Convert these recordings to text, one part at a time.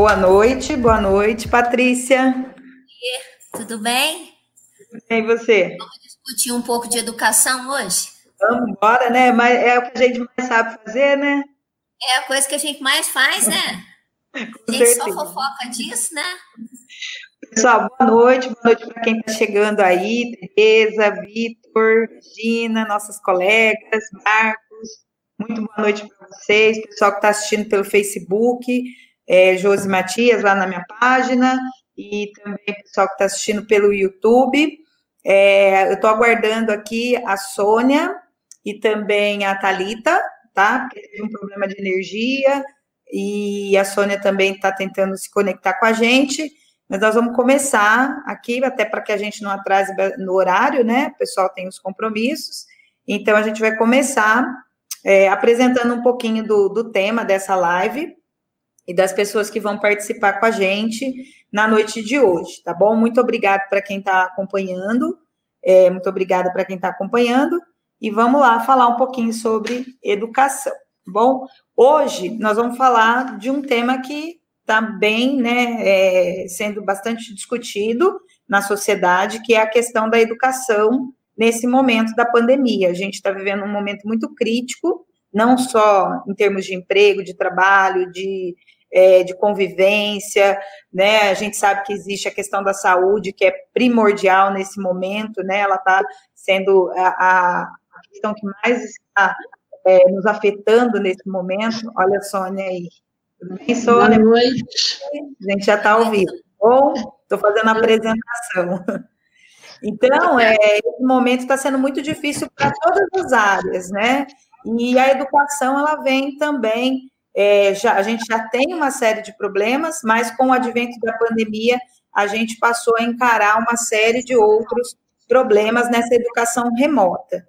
Boa noite, boa noite, Patrícia. Tudo bem? E você? Vamos discutir um pouco de educação hoje? Vamos embora, né? Mas é o que a gente mais sabe fazer, né? É a coisa que a gente mais faz, né? A gente certeza. só fofoca disso, né? Pessoal, boa noite, boa noite para quem está chegando aí, Tereza, Vitor, Gina, nossas colegas, Marcos. Muito boa noite para vocês, pessoal que está assistindo pelo Facebook, é, Josi Matias, lá na minha página, e também pessoal que está assistindo pelo YouTube. É, eu estou aguardando aqui a Sônia e também a Talita, tá? Porque teve um problema de energia, e a Sônia também está tentando se conectar com a gente. Mas nós vamos começar aqui, até para que a gente não atrase no horário, né? O pessoal tem os compromissos. Então, a gente vai começar é, apresentando um pouquinho do, do tema dessa live e das pessoas que vão participar com a gente na noite de hoje, tá bom? Muito obrigado para quem está acompanhando, é, muito obrigada para quem está acompanhando, e vamos lá falar um pouquinho sobre educação, tá bom? Hoje nós vamos falar de um tema que está bem, né, é, sendo bastante discutido na sociedade, que é a questão da educação nesse momento da pandemia. A gente está vivendo um momento muito crítico, não só em termos de emprego, de trabalho, de, é, de convivência, né? A gente sabe que existe a questão da saúde, que é primordial nesse momento, né? Ela está sendo a, a, questão que mais está é, nos afetando nesse momento. Olha a Sônia aí. Tudo bem, Sônia? Boa noite. A gente já está ao vivo. Bom, estou fazendo a apresentação. Então, é, esse momento está sendo muito difícil para todas as áreas, né? E a educação, ela vem também, é, já, a gente já tem uma série de problemas, mas com o advento da pandemia, a gente passou a encarar uma série de outros problemas nessa educação remota.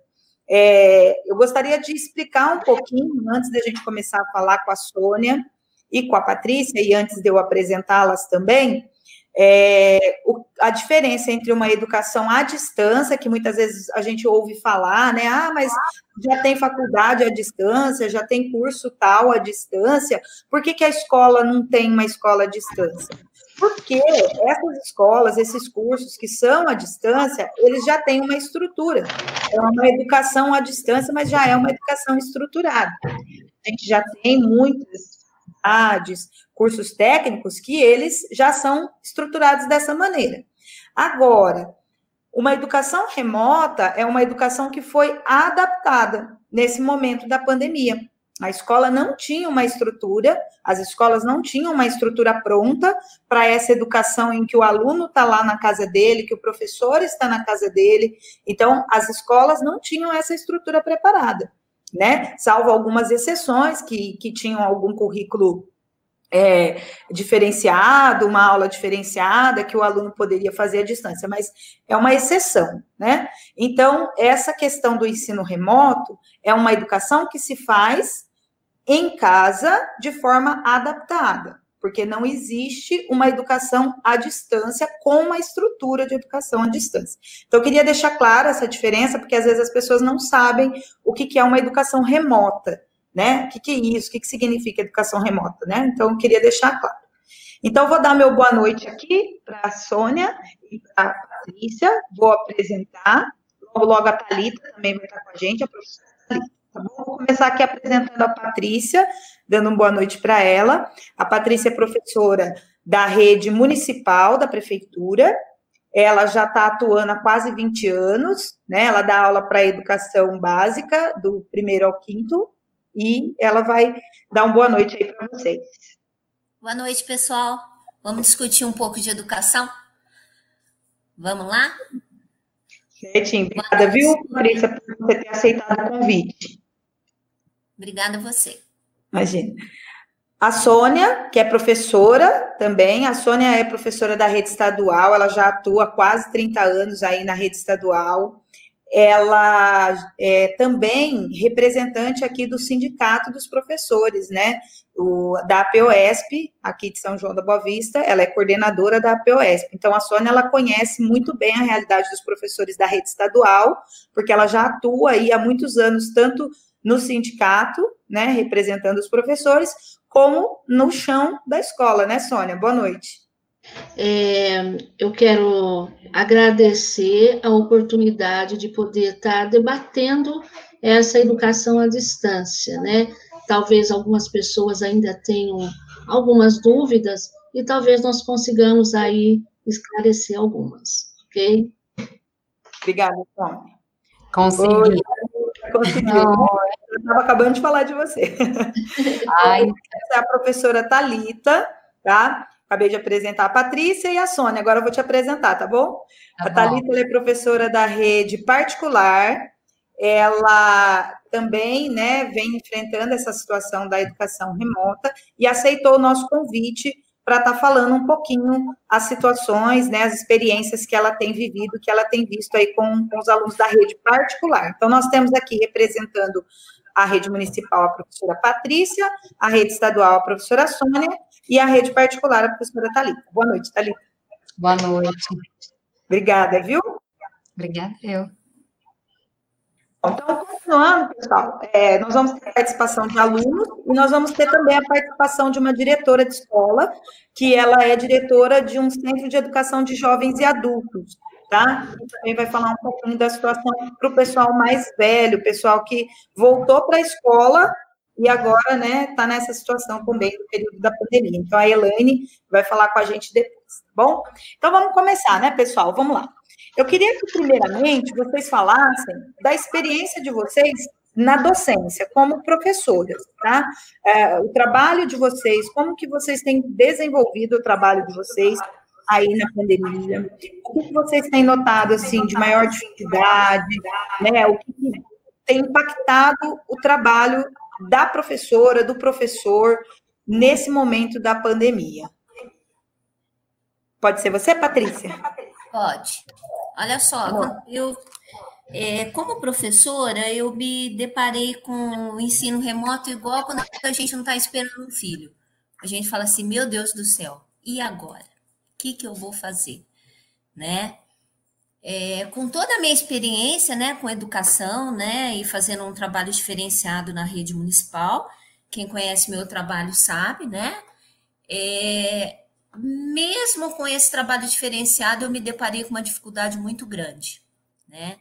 É, eu gostaria de explicar um pouquinho, antes da gente começar a falar com a Sônia e com a Patrícia, e antes de eu apresentá-las também, é, o, a diferença entre uma educação à distância, que muitas vezes a gente ouve falar, né? Ah, mas já tem faculdade à distância, já tem curso tal à distância, por que, que a escola não tem uma escola à distância? Porque essas escolas, esses cursos que são à distância, eles já têm uma estrutura. É uma educação à distância, mas já é uma educação estruturada. A gente já tem muitas faculdades, cursos técnicos, que eles já são estruturados dessa maneira. Agora, uma educação remota é uma educação que foi adaptada nesse momento da pandemia. A escola não tinha uma estrutura, as escolas não tinham uma estrutura pronta para essa educação em que o aluno está lá na casa dele, que o professor está na casa dele. Então, as escolas não tinham essa estrutura preparada, né? Salvo algumas exceções que, que tinham algum currículo é, diferenciado, uma aula diferenciada que o aluno poderia fazer à distância, mas é uma exceção, né? Então, essa questão do ensino remoto é uma educação que se faz em casa de forma adaptada, porque não existe uma educação à distância com uma estrutura de educação à distância. Então, eu queria deixar clara essa diferença, porque às vezes as pessoas não sabem o que é uma educação remota, né? O que, é isso? O que, significa educação remota, né? Então, eu queria deixar claro. Então, vou dar meu boa noite aqui para a Sônia e para a Patrícia, vou apresentar, logo, logo a Thalita também vai estar com a gente, a professora Thalita. Tá bom? Vou começar aqui apresentando a Patrícia, dando uma boa noite para ela. A Patrícia é professora da rede municipal da prefeitura. Ela já está atuando há quase 20 anos, né? Ela dá aula para educação básica, do primeiro ao quinto, e ela vai dar uma boa noite aí para vocês. Boa noite, pessoal. Vamos discutir um pouco de educação? Vamos lá? Certinho. Obrigada, viu, Patrícia, por você ter aceitado o convite. Obrigada a você. Imagina. A Sônia, que é professora também, a Sônia é professora da rede estadual, ela já atua há quase 30 anos aí na rede estadual. Ela é também representante aqui do Sindicato dos Professores, né? O, da APOESP, aqui de São João da Boa Vista, ela é coordenadora da APOESP. Então, a Sônia, ela conhece muito bem a realidade dos professores da rede estadual, porque ela já atua aí há muitos anos, tanto no sindicato, né, representando os professores, como no chão da escola, né, Sônia? Boa noite. É, eu quero agradecer a oportunidade de poder estar debatendo essa educação à distância, né? Talvez algumas pessoas ainda tenham algumas dúvidas e talvez nós consigamos aí esclarecer algumas, ok? Obrigada, Sônia. Consegui. Conseguiu. Eu estava acabando de falar de você. Ai. Essa é a professora Talita, tá? Acabei de apresentar a Patrícia e a Sônia. Agora eu vou te apresentar, tá bom? Tá a Talita é professora da rede particular. Ela também, né, vem enfrentando essa situação da educação remota e aceitou o nosso convite para estar tá falando um pouquinho as situações, né, as experiências que ela tem vivido, que ela tem visto aí com, com os alunos da rede particular. Então, nós temos aqui representando a rede municipal a professora Patrícia, a rede estadual a professora Sônia e a rede particular a professora Thalita. Boa noite, Thalita. Boa noite. Obrigada, viu? Obrigada, eu. Então, continuando, pessoal, é, nós vamos ter a participação de alunos e nós vamos ter também a participação de uma diretora de escola, que ela é diretora de um centro de educação de jovens e adultos, tá? E também vai falar um pouquinho da situação para o pessoal mais velho, pessoal que voltou para a escola e agora, né, está nessa situação também do período da pandemia. Então, a Elaine vai falar com a gente depois, tá bom? Então, vamos começar, né, pessoal? Vamos lá. Eu queria que, primeiramente, vocês falassem da experiência de vocês na docência, como professoras, tá? É, o trabalho de vocês, como que vocês têm desenvolvido o trabalho de vocês aí na pandemia? O que vocês têm notado, assim, de maior dificuldade, né? O que tem impactado o trabalho da professora, do professor, nesse momento da pandemia? Pode ser você, Patrícia? Pode. Olha só, eu, é, como professora, eu me deparei com o ensino remoto igual quando a gente não está esperando um filho. A gente fala assim, meu Deus do céu, e agora? O que, que eu vou fazer? Né? É, com toda a minha experiência né, com educação né, e fazendo um trabalho diferenciado na rede municipal, quem conhece meu trabalho sabe, né? É, mesmo com esse trabalho diferenciado, eu me deparei com uma dificuldade muito grande, né?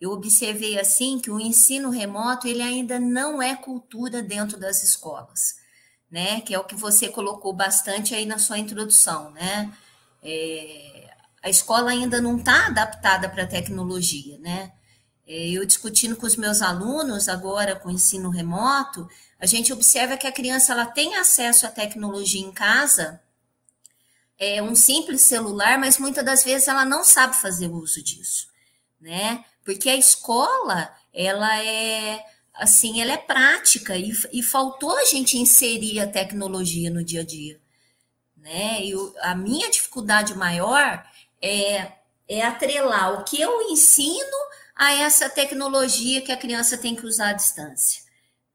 Eu observei assim que o ensino remoto ele ainda não é cultura dentro das escolas, né? Que é o que você colocou bastante aí na sua introdução, né? É, a escola ainda não está adaptada para a tecnologia, né? É, eu discutindo com os meus alunos agora com o ensino remoto, a gente observa que a criança ela tem acesso à tecnologia em casa, é, um simples celular, mas muitas das vezes ela não sabe fazer uso disso, né? Porque a escola, ela é assim, ela é prática e, e faltou a gente inserir a tecnologia no dia a dia, né? E a minha dificuldade maior é, é atrelar o que eu ensino a essa tecnologia que a criança tem que usar à distância,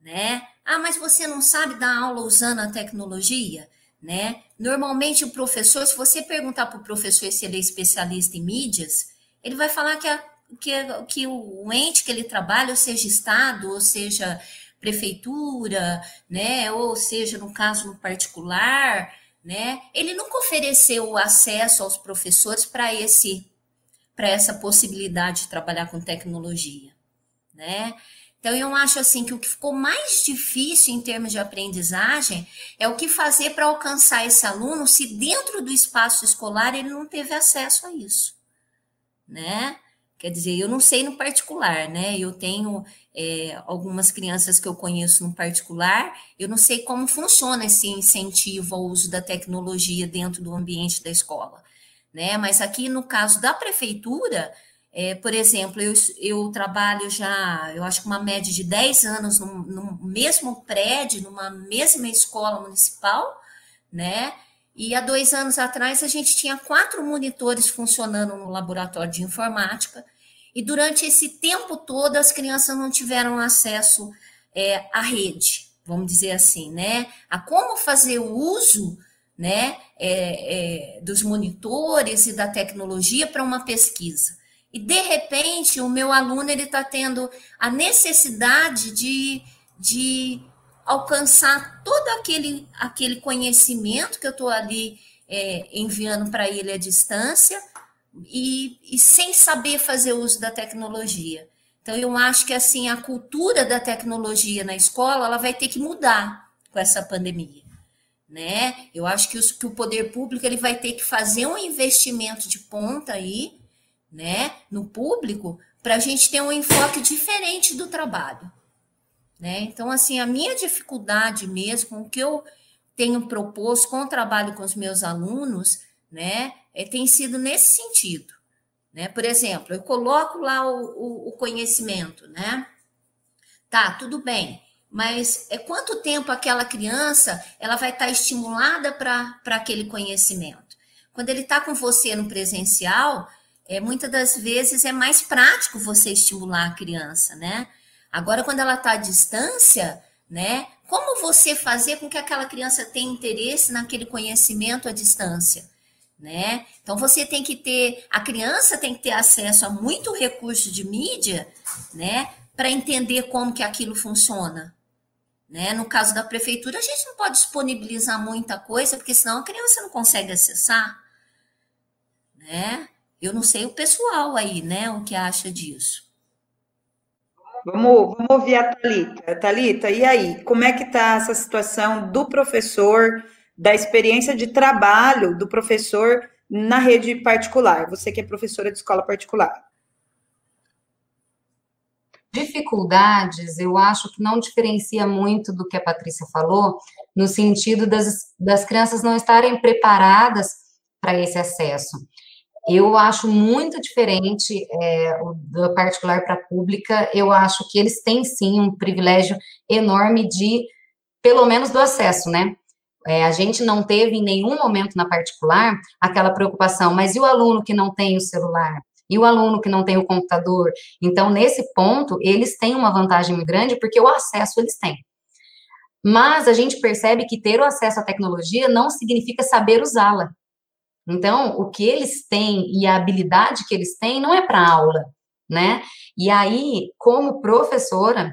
né? Ah, mas você não sabe dar aula usando a tecnologia? Né? Normalmente o professor, se você perguntar para o professor se ele é especialista em mídias, ele vai falar que, a, que, que o ente que ele trabalha, ou seja Estado, ou seja prefeitura, né? Ou seja, no caso no particular, né? Ele nunca ofereceu o acesso aos professores para esse para essa possibilidade de trabalhar com tecnologia, né? Então, eu acho assim que o que ficou mais difícil em termos de aprendizagem é o que fazer para alcançar esse aluno se dentro do espaço escolar ele não teve acesso a isso, né? Quer dizer, eu não sei no particular, né? Eu tenho é, algumas crianças que eu conheço no particular, eu não sei como funciona esse incentivo ao uso da tecnologia dentro do ambiente da escola, né? Mas aqui no caso da prefeitura, é, por exemplo, eu, eu trabalho já, eu acho que uma média de 10 anos no, no mesmo prédio, numa mesma escola municipal, né? E há dois anos atrás a gente tinha quatro monitores funcionando no laboratório de informática, e durante esse tempo todo as crianças não tiveram acesso é, à rede, vamos dizer assim, né? A como fazer o uso né, é, é, dos monitores e da tecnologia para uma pesquisa. E de repente o meu aluno ele está tendo a necessidade de, de alcançar todo aquele, aquele conhecimento que eu estou ali é, enviando para ele à distância e, e sem saber fazer uso da tecnologia. Então, eu acho que assim a cultura da tecnologia na escola ela vai ter que mudar com essa pandemia. Né? Eu acho que, os, que o poder público ele vai ter que fazer um investimento de ponta aí, né, no público, para a gente ter um enfoque diferente do trabalho. Né? Então, assim, a minha dificuldade mesmo, o que eu tenho proposto com o trabalho com os meus alunos, né, é, tem sido nesse sentido. Né? Por exemplo, eu coloco lá o, o, o conhecimento, né? Tá, tudo bem, mas é quanto tempo aquela criança ela vai estar estimulada para aquele conhecimento? Quando ele está com você no presencial, é, muitas das vezes é mais prático você estimular a criança, né? Agora, quando ela está à distância, né? Como você fazer com que aquela criança tenha interesse naquele conhecimento à distância? Né? Então você tem que ter, a criança tem que ter acesso a muito recurso de mídia, né, para entender como que aquilo funciona. Né? No caso da prefeitura, a gente não pode disponibilizar muita coisa, porque senão a criança não consegue acessar. Né? Eu não sei o pessoal aí, né, o que acha disso. Vamos, vamos ouvir a Thalita. Thalita, e aí? Como é que está essa situação do professor, da experiência de trabalho do professor na rede particular? Você que é professora de escola particular. Dificuldades, eu acho que não diferencia muito do que a Patrícia falou, no sentido das, das crianças não estarem preparadas para esse acesso. Eu acho muito diferente é, da particular para a pública. Eu acho que eles têm sim um privilégio enorme de, pelo menos, do acesso, né? É, a gente não teve em nenhum momento na particular aquela preocupação, mas e o aluno que não tem o celular? E o aluno que não tem o computador? Então, nesse ponto, eles têm uma vantagem muito grande, porque o acesso eles têm. Mas a gente percebe que ter o acesso à tecnologia não significa saber usá-la. Então, o que eles têm e a habilidade que eles têm não é para aula, né? E aí, como professora,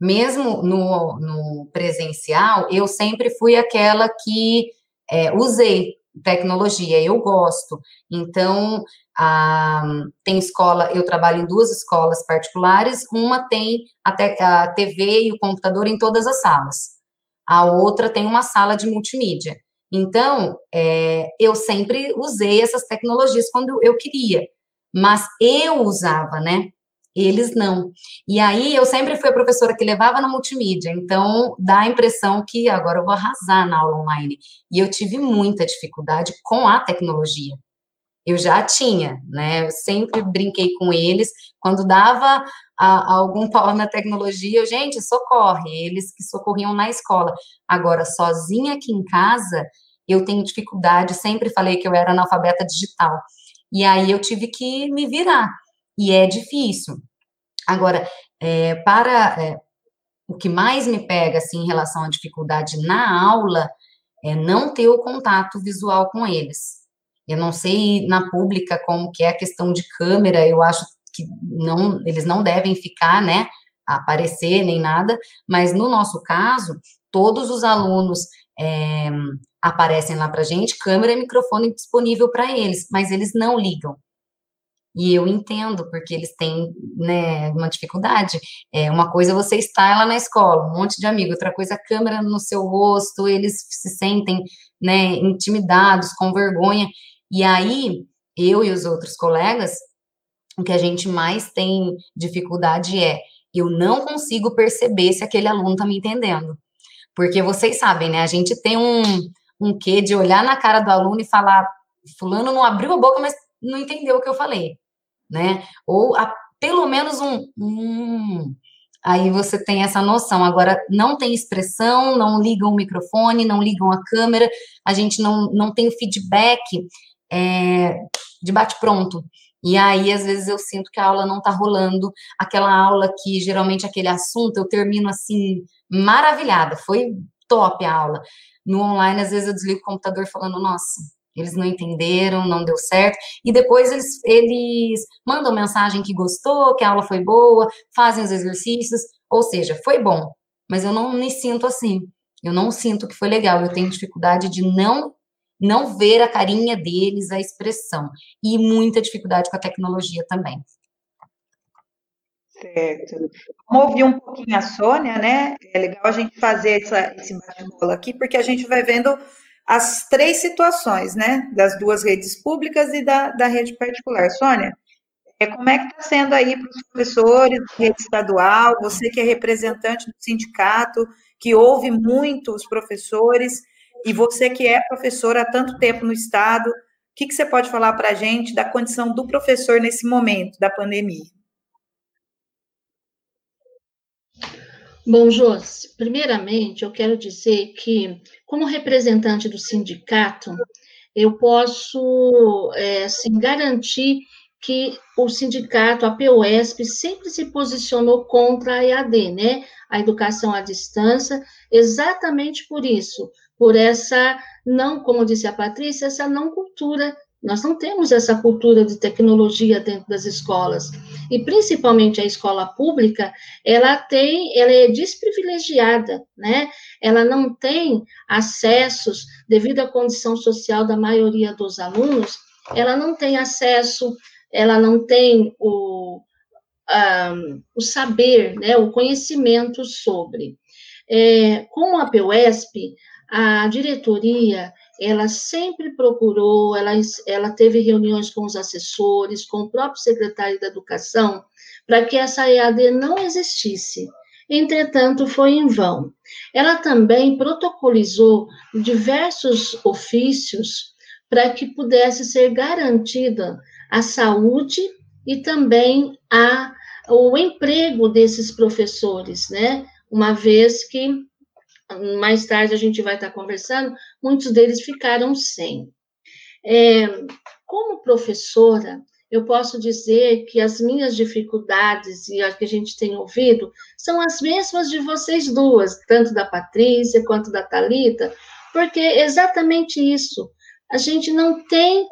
mesmo no, no presencial, eu sempre fui aquela que é, usei tecnologia, eu gosto. Então, a, tem escola, eu trabalho em duas escolas particulares, uma tem a, te, a TV e o computador em todas as salas, a outra tem uma sala de multimídia. Então, é, eu sempre usei essas tecnologias quando eu queria, mas eu usava, né? Eles não. E aí, eu sempre fui a professora que levava na multimídia, então dá a impressão que agora eu vou arrasar na aula online. E eu tive muita dificuldade com a tecnologia. Eu já tinha, né? Eu sempre brinquei com eles. Quando dava a, a algum pau na tecnologia, eu, gente, socorre. Eles que socorriam na escola. Agora, sozinha aqui em casa, eu tenho dificuldade. Sempre falei que eu era analfabeta digital. E aí eu tive que me virar. E é difícil. Agora, é, para é, o que mais me pega assim em relação à dificuldade na aula é não ter o contato visual com eles. Eu não sei na pública como que é a questão de câmera, eu acho que não, eles não devem ficar, né, aparecer nem nada, mas no nosso caso, todos os alunos é, aparecem lá para gente, câmera e microfone disponível para eles, mas eles não ligam. E eu entendo, porque eles têm né, uma dificuldade. É, uma coisa é você estar lá na escola, um monte de amigos, outra coisa é a câmera no seu rosto, eles se sentem né, intimidados, com vergonha. E aí, eu e os outros colegas, o que a gente mais tem dificuldade é eu não consigo perceber se aquele aluno está me entendendo. Porque vocês sabem, né? A gente tem um, um quê de olhar na cara do aluno e falar, fulano não abriu a boca, mas não entendeu o que eu falei, né? Ou a, pelo menos um, um, Aí você tem essa noção. Agora, não tem expressão, não ligam o microfone, não ligam a câmera, a gente não, não tem o feedback é, de bate-pronto. E aí, às vezes, eu sinto que a aula não está rolando, aquela aula que geralmente aquele assunto eu termino assim, maravilhada, foi top a aula. No online, às vezes, eu desligo o computador falando, nossa, eles não entenderam, não deu certo, e depois eles, eles mandam mensagem que gostou, que a aula foi boa, fazem os exercícios, ou seja, foi bom, mas eu não me sinto assim. Eu não sinto que foi legal. Eu tenho dificuldade de não não ver a carinha deles, a expressão. E muita dificuldade com a tecnologia também. Certo. Vamos ouvir um pouquinho a Sônia, né? É legal a gente fazer essa, esse bate-bola aqui, porque a gente vai vendo as três situações, né? Das duas redes públicas e da, da rede particular. Sônia, é, como é que está sendo aí para os professores da rede estadual, você que é representante do sindicato, que ouve muito os professores, e você que é professor há tanto tempo no Estado, o que, que você pode falar para a gente da condição do professor nesse momento da pandemia? Bom, Josi, primeiramente eu quero dizer que, como representante do sindicato, eu posso é, assim, garantir que o sindicato, a POSP, sempre se posicionou contra a EAD, né? A educação à distância, exatamente por isso, por essa não, como disse a Patrícia, essa não cultura. Nós não temos essa cultura de tecnologia dentro das escolas. E principalmente a escola pública, ela tem, ela é desprivilegiada, né? Ela não tem acessos devido à condição social da maioria dos alunos, ela não tem acesso ela não tem o, um, o saber, né, o conhecimento sobre. É, com a PUESP, a diretoria, ela sempre procurou, ela, ela teve reuniões com os assessores, com o próprio secretário da Educação, para que essa EAD não existisse. Entretanto, foi em vão. Ela também protocolizou diversos ofícios para que pudesse ser garantida a saúde e também a, o emprego desses professores, né? Uma vez que mais tarde a gente vai estar conversando, muitos deles ficaram sem. É, como professora, eu posso dizer que as minhas dificuldades e as que a gente tem ouvido são as mesmas de vocês duas, tanto da Patrícia quanto da Talita, porque é exatamente isso a gente não tem,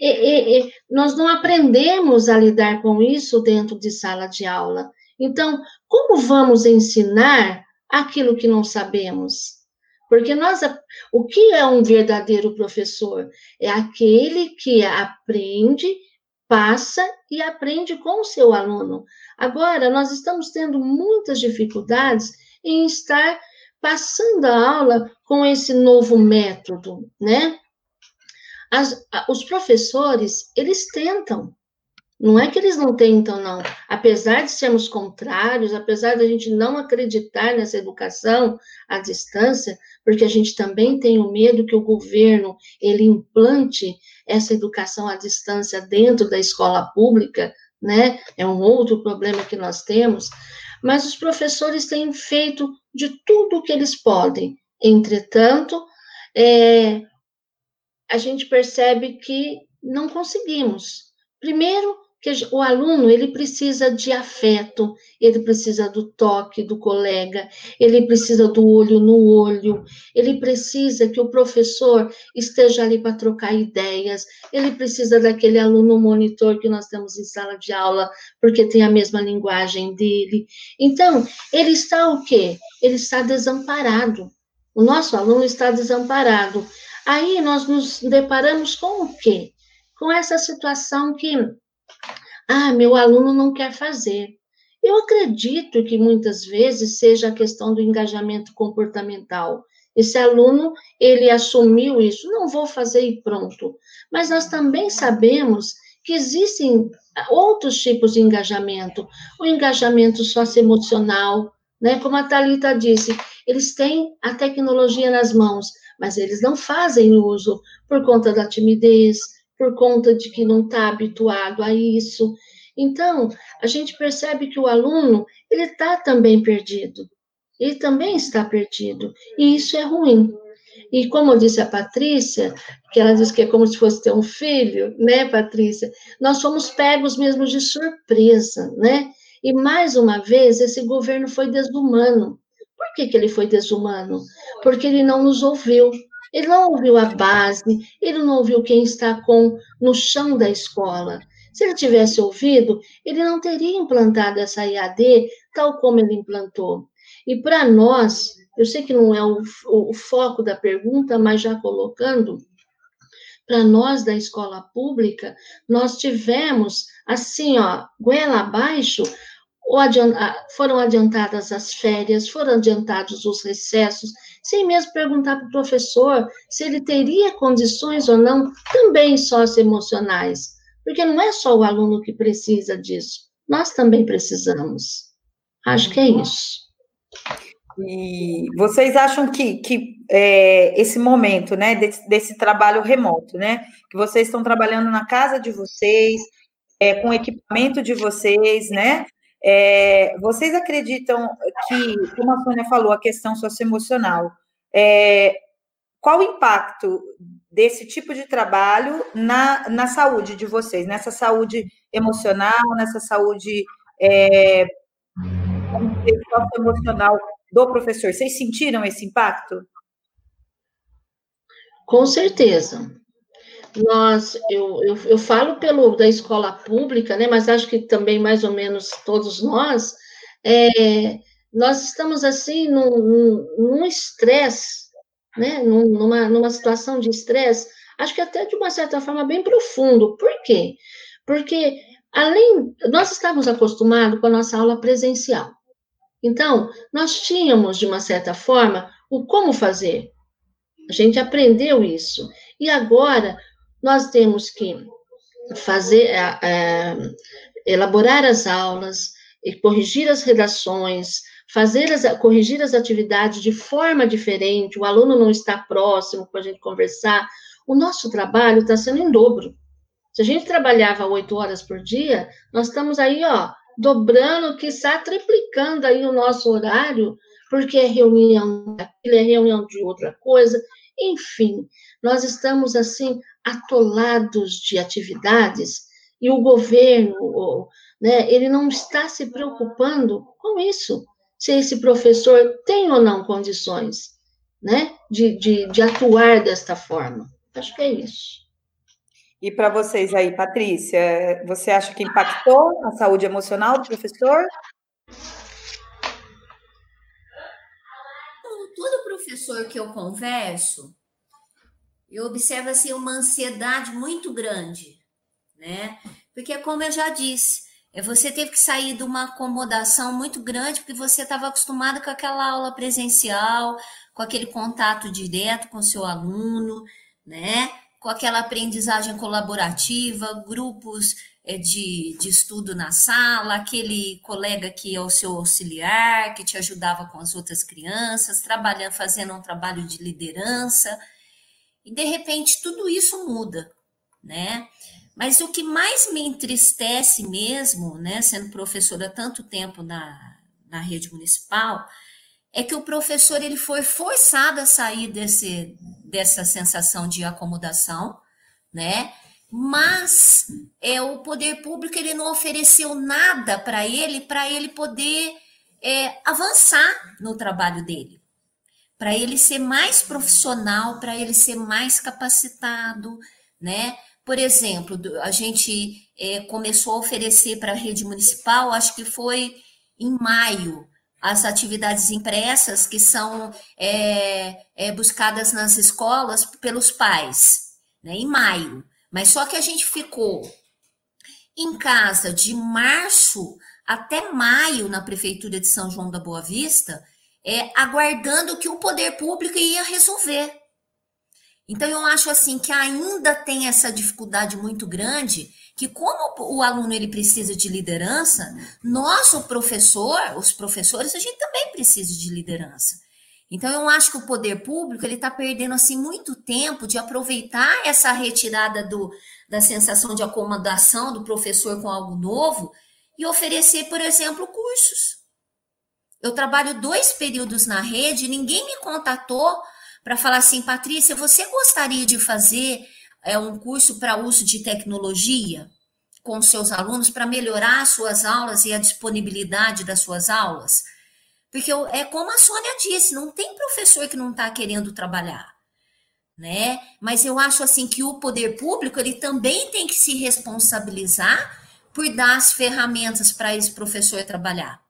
é, é, nós não aprendemos a lidar com isso dentro de sala de aula. Então, como vamos ensinar aquilo que não sabemos? Porque nós, o que é um verdadeiro professor? É aquele que aprende, passa e aprende com o seu aluno. Agora, nós estamos tendo muitas dificuldades em estar passando a aula com esse novo método, né? As, os professores, eles tentam. Não é que eles não tentam, não. Apesar de sermos contrários, apesar de a gente não acreditar nessa educação à distância, porque a gente também tem o medo que o governo ele implante essa educação à distância dentro da escola pública, né? É um outro problema que nós temos. Mas os professores têm feito de tudo o que eles podem. Entretanto, é, a gente percebe que não conseguimos. Primeiro, que o aluno ele precisa de afeto, ele precisa do toque do colega, ele precisa do olho no olho, ele precisa que o professor esteja ali para trocar ideias, ele precisa daquele aluno monitor que nós temos em sala de aula, porque tem a mesma linguagem dele. Então, ele está o quê? Ele está desamparado. O nosso aluno está desamparado. Aí nós nos deparamos com o quê? Com essa situação que, ah, meu aluno não quer fazer. Eu acredito que muitas vezes seja a questão do engajamento comportamental. Esse aluno, ele assumiu isso, não vou fazer e pronto. Mas nós também sabemos que existem outros tipos de engajamento. O engajamento socioemocional, né? Como a Thalita disse, eles têm a tecnologia nas mãos, mas eles não fazem uso por conta da timidez, por conta de que não está habituado a isso. Então, a gente percebe que o aluno, ele está também perdido. Ele também está perdido. E isso é ruim. E como disse a Patrícia, que ela disse que é como se fosse ter um filho, né, Patrícia? Nós fomos pegos mesmo de surpresa, né? E mais uma vez, esse governo foi desumano. Por que, que ele foi desumano? Porque ele não nos ouviu. Ele não ouviu a base, ele não ouviu quem está com no chão da escola. Se ele tivesse ouvido, ele não teria implantado essa IAD tal como ele implantou. E para nós, eu sei que não é o, o, o foco da pergunta, mas já colocando, para nós da escola pública, nós tivemos, assim, ó, goela abaixo, foram adiantadas as férias, foram adiantados os recessos, sem mesmo perguntar para o professor se ele teria condições ou não, também socioemocionais, porque não é só o aluno que precisa disso, nós também precisamos. Acho que é isso. E vocês acham que, que é, esse momento, né, desse, desse, trabalho remoto, né, que vocês estão trabalhando na casa de vocês, é, com o equipamento de vocês, né, é, vocês acreditam que, como a Sônia falou, a questão socioemocional, é, qual o impacto desse tipo de trabalho na, na saúde de vocês, nessa saúde emocional, nessa saúde é, socioemocional do professor? Vocês sentiram esse impacto? Com certeza nós, eu, eu, eu, falo pelo da escola pública, né, mas acho que também mais ou menos todos nós, é, nós estamos assim num estresse, né, numa, numa situação de estresse, acho que até de uma certa forma bem profundo. Por quê? Porque além, nós estávamos acostumados com a nossa aula presencial. Então, nós tínhamos, de uma certa forma, o como fazer. A gente aprendeu isso. E agora, nós temos que fazer, é, elaborar as aulas, corrigir as redações, fazer as, corrigir as atividades de forma diferente, o aluno não está próximo para a gente conversar. O nosso trabalho está sendo em dobro. Se a gente trabalhava oito horas por dia, nós estamos aí, ó, dobrando, que está triplicando aí o nosso horário, porque é reunião daquilo, é reunião de outra coisa, enfim, nós estamos assim atolados de atividades e o governo, né, ele não está se preocupando com isso, se esse professor tem ou não condições, né, de, de, de atuar desta forma. Acho que é isso. E para vocês aí, Patrícia, você acha que impactou a saúde emocional do professor? Todo professor que eu converso, eu observo assim uma ansiedade muito grande, né? Porque como eu já disse, é, você teve que sair de uma acomodação muito grande porque você estava acostumado com aquela aula presencial, com aquele contato direto com o seu aluno, né? Com aquela aprendizagem colaborativa, grupos é, de, de estudo na sala, aquele colega que é o seu auxiliar, que te ajudava com as outras crianças, trabalhando, fazendo um trabalho de liderança. E de repente tudo isso muda, né? Mas o que mais me entristece mesmo, né, sendo professora há tanto tempo na, na rede municipal, é que o professor ele foi forçado a sair desse, dessa sensação de acomodação, né? Mas é o poder público ele não ofereceu nada para ele para ele poder é, avançar no trabalho dele para ele ser mais profissional, para ele ser mais capacitado, né? Por exemplo, a gente é, começou a oferecer para a rede municipal, acho que foi em maio, as atividades impressas que são é, é, buscadas nas escolas pelos pais, né? Em maio. Mas só que a gente ficou em casa de março até maio na prefeitura de São João da Boa Vista é, aguardando que o poder público ia resolver. Então, eu acho assim que ainda tem essa dificuldade muito grande, que como o aluno ele precisa de liderança, nós, o professor, os professores, a gente também precisa de liderança. Então, eu acho que o poder público ele está perdendo assim muito tempo de aproveitar essa retirada do, da sensação de acomodação do professor com algo novo e oferecer, por exemplo, cursos. Eu trabalho dois períodos na rede, ninguém me contatou para falar assim, Patrícia, você gostaria de fazer é, um curso para uso de tecnologia com seus alunos para melhorar as suas aulas e a disponibilidade das suas aulas? Porque eu, é como a Sônia disse, não tem professor que não está querendo trabalhar. Né? Mas eu acho assim que o poder público ele também tem que se responsabilizar por dar as ferramentas para esse professor trabalhar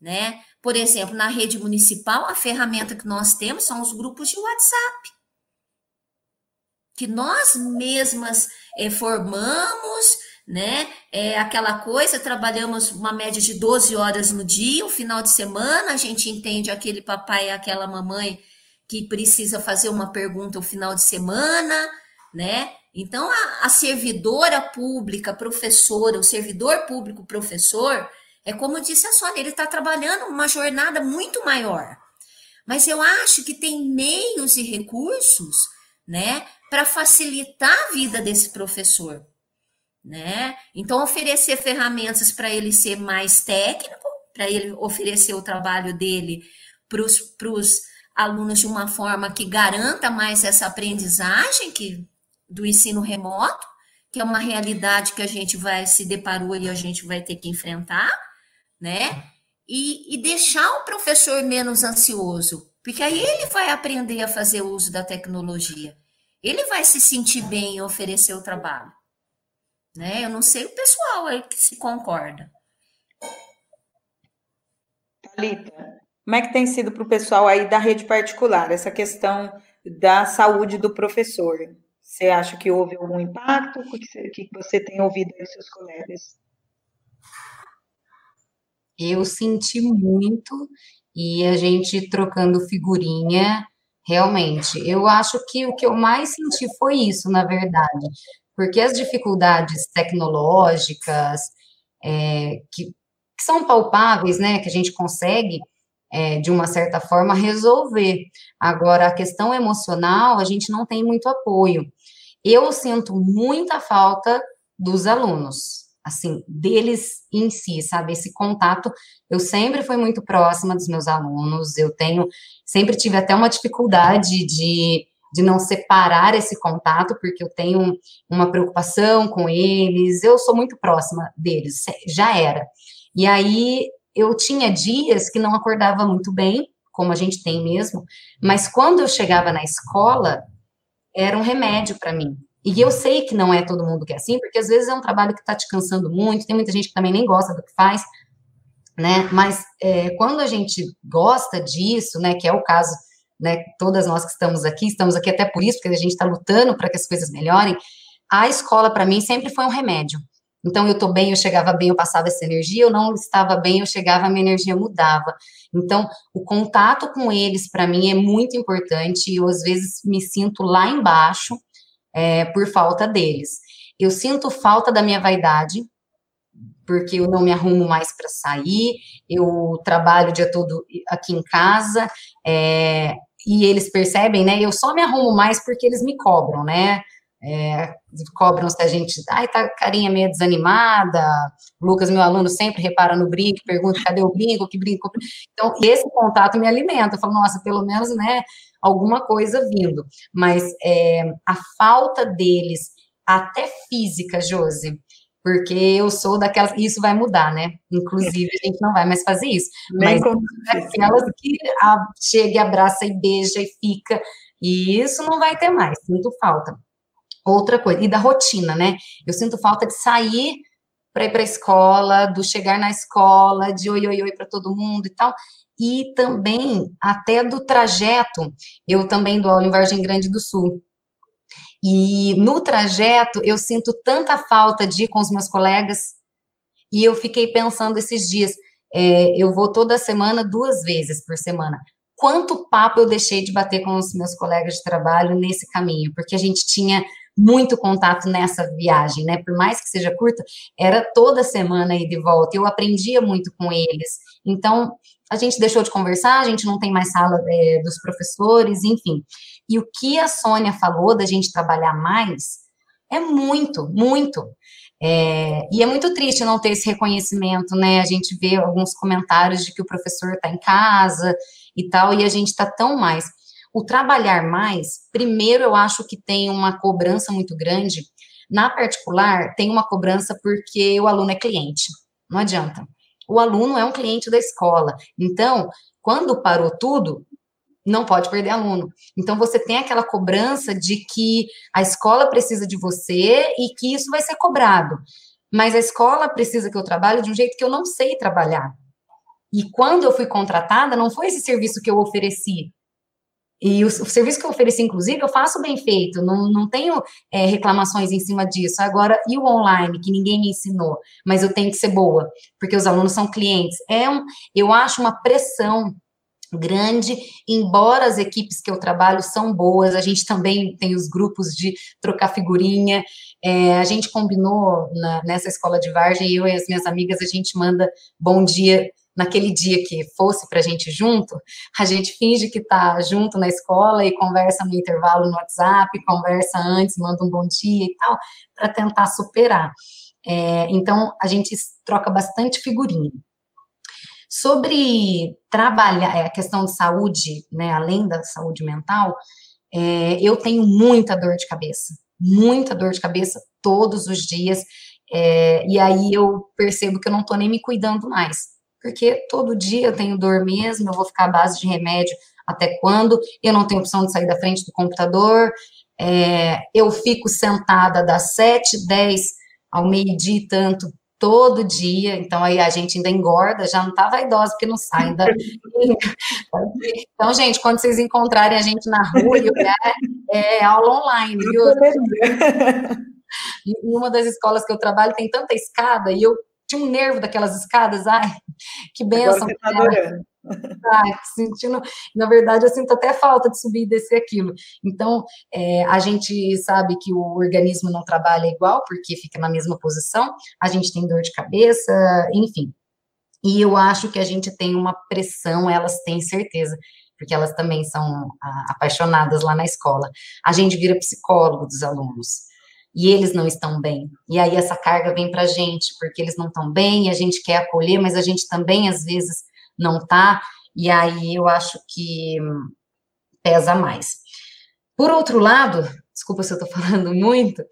né? Por exemplo, na rede municipal, a ferramenta que nós temos são os grupos de WhatsApp, que nós mesmas é, formamos, né? É aquela coisa, trabalhamos uma média de 12 horas no dia, o final de semana, a gente entende aquele papai e aquela mamãe que precisa fazer uma pergunta o final de semana, né? Então, a, a servidora pública, professora, o servidor público, professor, é como disse a Sônia, ele está trabalhando uma jornada muito maior. Mas eu acho que tem meios e recursos, né, para facilitar a vida desse professor, né? Então, oferecer ferramentas para ele ser mais técnico, para ele oferecer o trabalho dele para os alunos de uma forma que garanta mais essa aprendizagem que, do ensino remoto, que é uma realidade que a gente vai se deparou e a gente vai ter que enfrentar, né? E, e deixar o professor menos ansioso, porque aí ele vai aprender a fazer uso da tecnologia. Ele vai se sentir bem em oferecer o trabalho. Né? Eu não sei o pessoal aí que se concorda. Thalita, como é que tem sido para o pessoal aí da rede particular, essa questão da saúde do professor? Você acha que houve algum impacto? O que você tem ouvido dos seus colegas? Eu senti muito e a gente trocando figurinha, realmente. Eu acho que o que eu mais senti foi isso, na verdade, porque as dificuldades tecnológicas é, que, que, são palpáveis, né, que a gente consegue é, de uma certa forma, resolver. Agora, a questão emocional, a gente não tem muito apoio. Eu sinto muita falta dos alunos, assim, deles em si, sabe? Esse contato, eu sempre fui muito próxima dos meus alunos, eu tenho, sempre tive até uma dificuldade de, de não separar esse contato, porque eu tenho uma preocupação com eles, eu sou muito próxima deles, já era. E aí, eu tinha dias que não acordava muito bem, como a gente tem mesmo, mas quando eu chegava na escola, era um remédio para mim. E eu sei que não é todo mundo que é assim, porque às vezes é um trabalho que está te cansando muito, tem muita gente que também nem gosta do que faz, né? Mas é, quando a gente gosta disso, né, que é o caso, né, todas nós que estamos aqui, estamos aqui até por isso, porque a gente está lutando para que as coisas melhorem, a escola para mim sempre foi um remédio. Então, eu estou bem, eu chegava bem, eu passava essa energia, eu não estava bem, eu chegava, a minha energia mudava. Então, o contato com eles, para mim, é muito importante, eu, às vezes, me sinto lá embaixo é, por falta deles. Eu sinto falta da minha vaidade, porque eu não me arrumo mais para sair, eu trabalho o dia todo aqui em casa, é, e eles percebem, né? Eu só me arrumo mais porque eles me cobram, né? É, cobram se a gente, ai, tá carinha meio desanimada. Lucas, meu aluno, sempre repara no brinco, pergunta cadê o brinco, que brinco. Então, esse contato me alimenta. Eu falo, nossa, pelo menos, né, alguma coisa vindo. Mas é, a falta deles, até física, Josi, porque eu sou daquelas, isso vai mudar, né? Inclusive, a gente não vai mais fazer isso. mas daquelas que a, chega, abraça e beija e fica. E isso não vai ter mais, sinto falta. Outra coisa, e da rotina, né? Eu sinto falta de sair para ir para a escola, do chegar na escola, de oi, oi, oi para todo mundo e tal. E também até do trajeto, eu também dou aula em Vargem Grande do Sul. E no trajeto eu sinto tanta falta de ir com os meus colegas. E eu fiquei pensando esses dias, é, eu vou toda semana, duas vezes por semana quanto papo eu deixei de bater com os meus colegas de trabalho nesse caminho, porque a gente tinha muito contato nessa viagem, né? Por mais que seja curta, era toda semana aí de volta. Eu aprendia muito com eles. Então, a gente deixou de conversar, a gente não tem mais sala é, dos professores, enfim. E o que a Sônia falou da gente trabalhar mais é muito, muito. É, e é muito triste não ter esse reconhecimento, né? A gente vê alguns comentários de que o professor está em casa e tal, e a gente está tão mais. O trabalhar mais, primeiro, eu acho que tem uma cobrança muito grande. Na particular, tem uma cobrança porque o aluno é cliente. Não adianta. O aluno é um cliente da escola. Então, quando parou tudo, não pode perder aluno. Então, você tem aquela cobrança de que a escola precisa de você e que isso vai ser cobrado. Mas a escola precisa que eu trabalhe de um jeito que eu não sei trabalhar. E quando eu fui contratada, não foi esse serviço que eu ofereci. E o, o serviço que eu ofereci, inclusive, eu faço bem feito, não, não tenho é, reclamações em cima disso. Agora, e o online, que ninguém me ensinou, mas eu tenho que ser boa, porque os alunos são clientes. É um, eu acho uma pressão grande, embora as equipes que eu trabalho são boas, a gente também tem os grupos de trocar figurinha, é, a gente combinou na, nessa escola de Vargem, eu e as minhas amigas, a gente manda bom dia naquele dia que fosse para a gente junto, a gente finge que está junto na escola e conversa no intervalo no WhatsApp, conversa antes, manda um bom dia e tal, para tentar superar. É, então, a gente troca bastante figurinha. Sobre trabalhar é, a questão de saúde, né, além da saúde mental, é, eu tenho muita dor de cabeça, muita dor de cabeça todos os dias, é, e aí eu percebo que eu não estou nem me cuidando mais, porque todo dia eu tenho dor mesmo, eu vou ficar à base de remédio até quando, eu não tenho opção de sair da frente do computador, é, eu fico sentada das 7, 10 ao meio-dia e tanto todo dia, então aí a gente ainda engorda, já não tá vaidosa porque não sai ainda. então, gente, quando vocês encontrarem a gente na rua e olhar, é aula online, viu? Em uma das escolas que eu trabalho tem tanta escada e eu tinha um nervo daquelas escadas, ai, que benção. Agora você tá adorando. Ai, sentindo, na verdade, eu sinto até falta de subir e descer aquilo. Então, é, a gente sabe que o organismo não trabalha igual, porque fica na mesma posição, a gente tem dor de cabeça, enfim. E eu acho que a gente tem uma pressão, elas têm certeza, porque elas também são apaixonadas lá na escola. A gente vira psicólogo dos alunos e eles não estão bem. E aí essa carga vem para a gente, porque eles não estão bem, e a gente quer acolher, mas a gente também, às vezes, não tá, e aí eu acho que pesa mais. Por outro lado, desculpa se eu estou falando muito,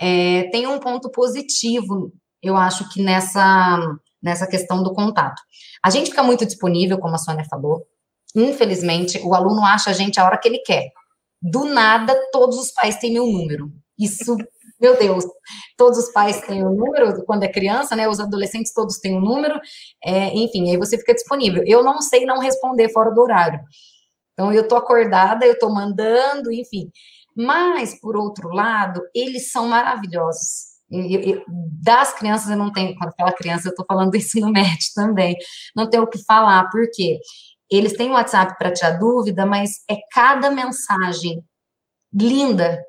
é, tem um ponto positivo, eu acho que nessa, nessa questão do contato. A gente fica muito disponível, como a Sônia falou, infelizmente, o aluno acha a gente a hora que ele quer. Do nada, todos os pais têm meu número. Isso meu Deus, todos os pais têm o um número, quando é criança, né? Os adolescentes todos têm um número, é, enfim, aí você fica disponível. Eu não sei não responder fora do horário. Então, eu tô acordada, eu tô mandando, enfim. Mas, por outro lado, eles são maravilhosos. Eu, eu, das crianças eu não tenho, quando fala criança, eu estou falando isso no MED também, não tenho o que falar, porque eles têm o WhatsApp para tirar dúvida, mas é cada mensagem linda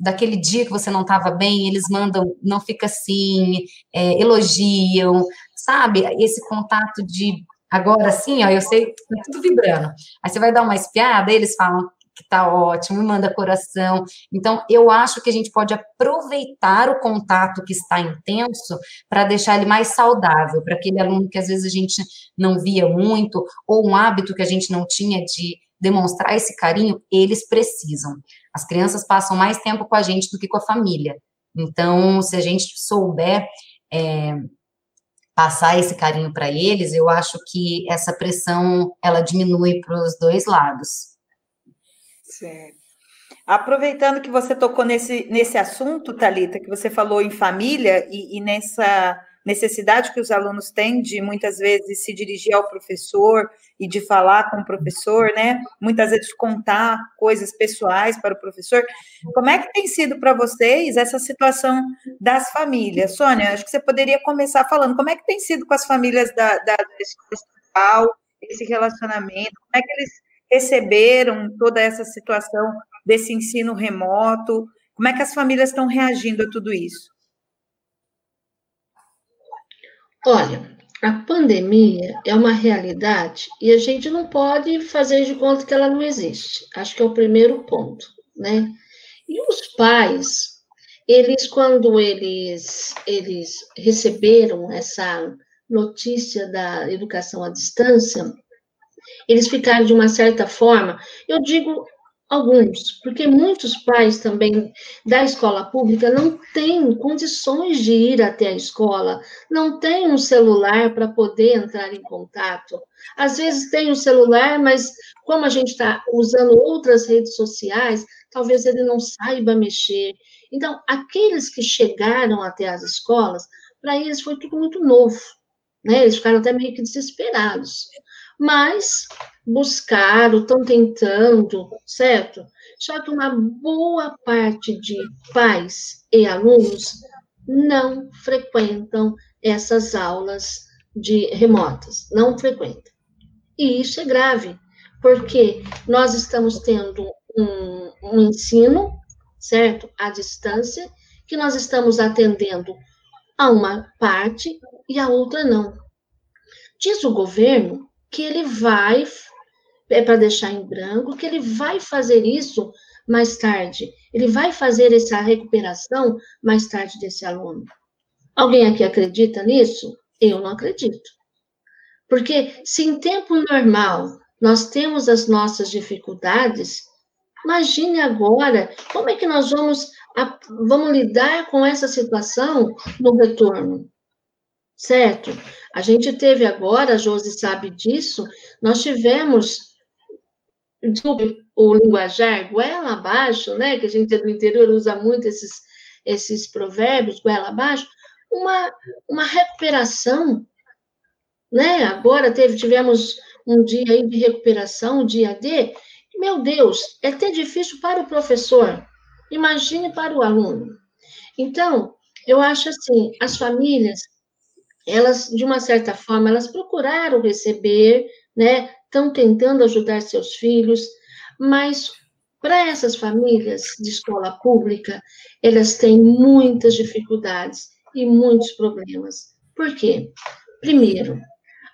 daquele dia que você não estava bem, eles mandam, não fica assim, é, elogiam, sabe? Esse contato de agora sim, ó, eu sei, tá tudo vibrando. Aí você vai dar uma espiada, eles falam que tá ótimo, me manda coração. Então, eu acho que a gente pode aproveitar o contato que está intenso para deixar ele mais saudável, para aquele aluno que às vezes a gente não via muito, ou um hábito que a gente não tinha de demonstrar esse carinho, eles precisam. As crianças passam mais tempo com a gente do que com a família. Então, se a gente souber é, passar esse carinho para eles, eu acho que essa pressão ela diminui para os dois lados. Certo. Aproveitando que você tocou nesse, nesse assunto, Talita, que você falou em família e, e nessa necessidade que os alunos têm de muitas vezes se dirigir ao professor e de falar com o professor, né? Muitas vezes contar coisas pessoais para o professor. Como é que tem sido para vocês essa situação das famílias? Sônia, acho que você poderia começar falando como é que tem sido com as famílias da, da, da escola esse relacionamento, como é que eles receberam toda essa situação desse ensino remoto, como é que as famílias estão reagindo a tudo isso? Olha, a pandemia é uma realidade e a gente não pode fazer de conta que ela não existe. Acho que é o primeiro ponto, né? E os pais, eles quando eles eles receberam essa notícia da educação à distância, eles ficaram de uma certa forma, eu digo Alguns, porque muitos pais também da escola pública não têm condições de ir até a escola, não têm um celular para poder entrar em contato. Às vezes tem um celular, mas como a gente está usando outras redes sociais, talvez ele não saiba mexer. Então, aqueles que chegaram até as escolas, para eles foi tudo muito novo. né? Eles ficaram até meio que desesperados. Mas buscaram, estão tentando, certo? Só que uma boa parte de pais e alunos não frequentam essas aulas de remotas, não frequentam. E isso é grave, porque nós estamos tendo um, um ensino, certo, à distância, que nós estamos atendendo a uma parte e a outra não. Diz o governo que ele vai, é para deixar em branco, que ele vai fazer isso mais tarde. Ele vai fazer essa recuperação mais tarde desse aluno. Alguém aqui acredita nisso? Eu não acredito. Porque se em tempo normal nós temos as nossas dificuldades, imagine agora como é que nós vamos, vamos lidar com essa situação no retorno. Certo? A gente teve agora, a Josi sabe disso, nós tivemos o linguajar goela abaixo, né, que a gente do interior usa muito esses, esses provérbios, goela abaixo, uma, uma recuperação, né, agora teve, tivemos um dia aí de recuperação, um dia D, meu Deus, é até difícil para o professor, imagine para o aluno. Então, eu acho assim, as famílias elas, de uma certa forma, elas procuraram receber, né? Estão tentando ajudar seus filhos, mas para essas famílias de escola pública, elas têm muitas dificuldades e muitos problemas. Por quê? Primeiro,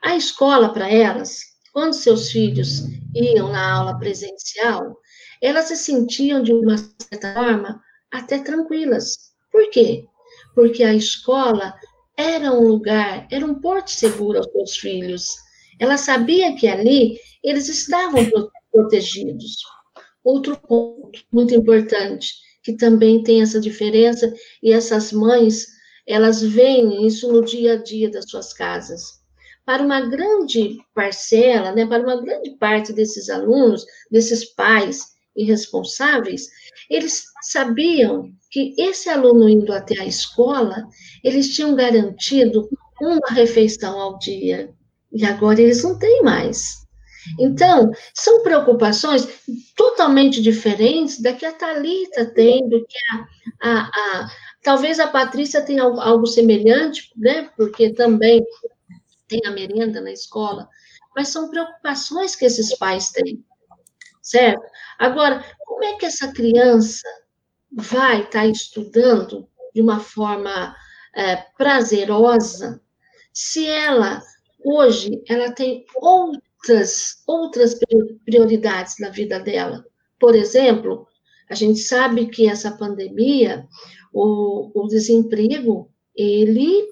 a escola para elas, quando seus filhos iam na aula presencial, elas se sentiam de uma certa forma até tranquilas. Por quê? Porque a escola era um lugar, era um porto seguro aos seus filhos. Ela sabia que ali eles estavam protegidos. Outro ponto muito importante, que também tem essa diferença, e essas mães, elas veem isso no dia a dia das suas casas. Para uma grande parcela, né, para uma grande parte desses alunos, desses pais irresponsáveis, eles sabiam que esse aluno indo até a escola, eles tinham garantido uma refeição ao dia, e agora eles não têm mais. Então, são preocupações totalmente diferentes da que a Talita tem, do que a, a, a talvez a Patrícia tenha algo, algo semelhante, né? Porque também tem a merenda na escola, mas são preocupações que esses pais têm, certo? Agora, como é que essa criança vai estar tá estudando de uma forma é, prazerosa se ela hoje ela tem outras outras prioridades na vida dela. Por exemplo, a gente sabe que essa pandemia, o, o desemprego, ele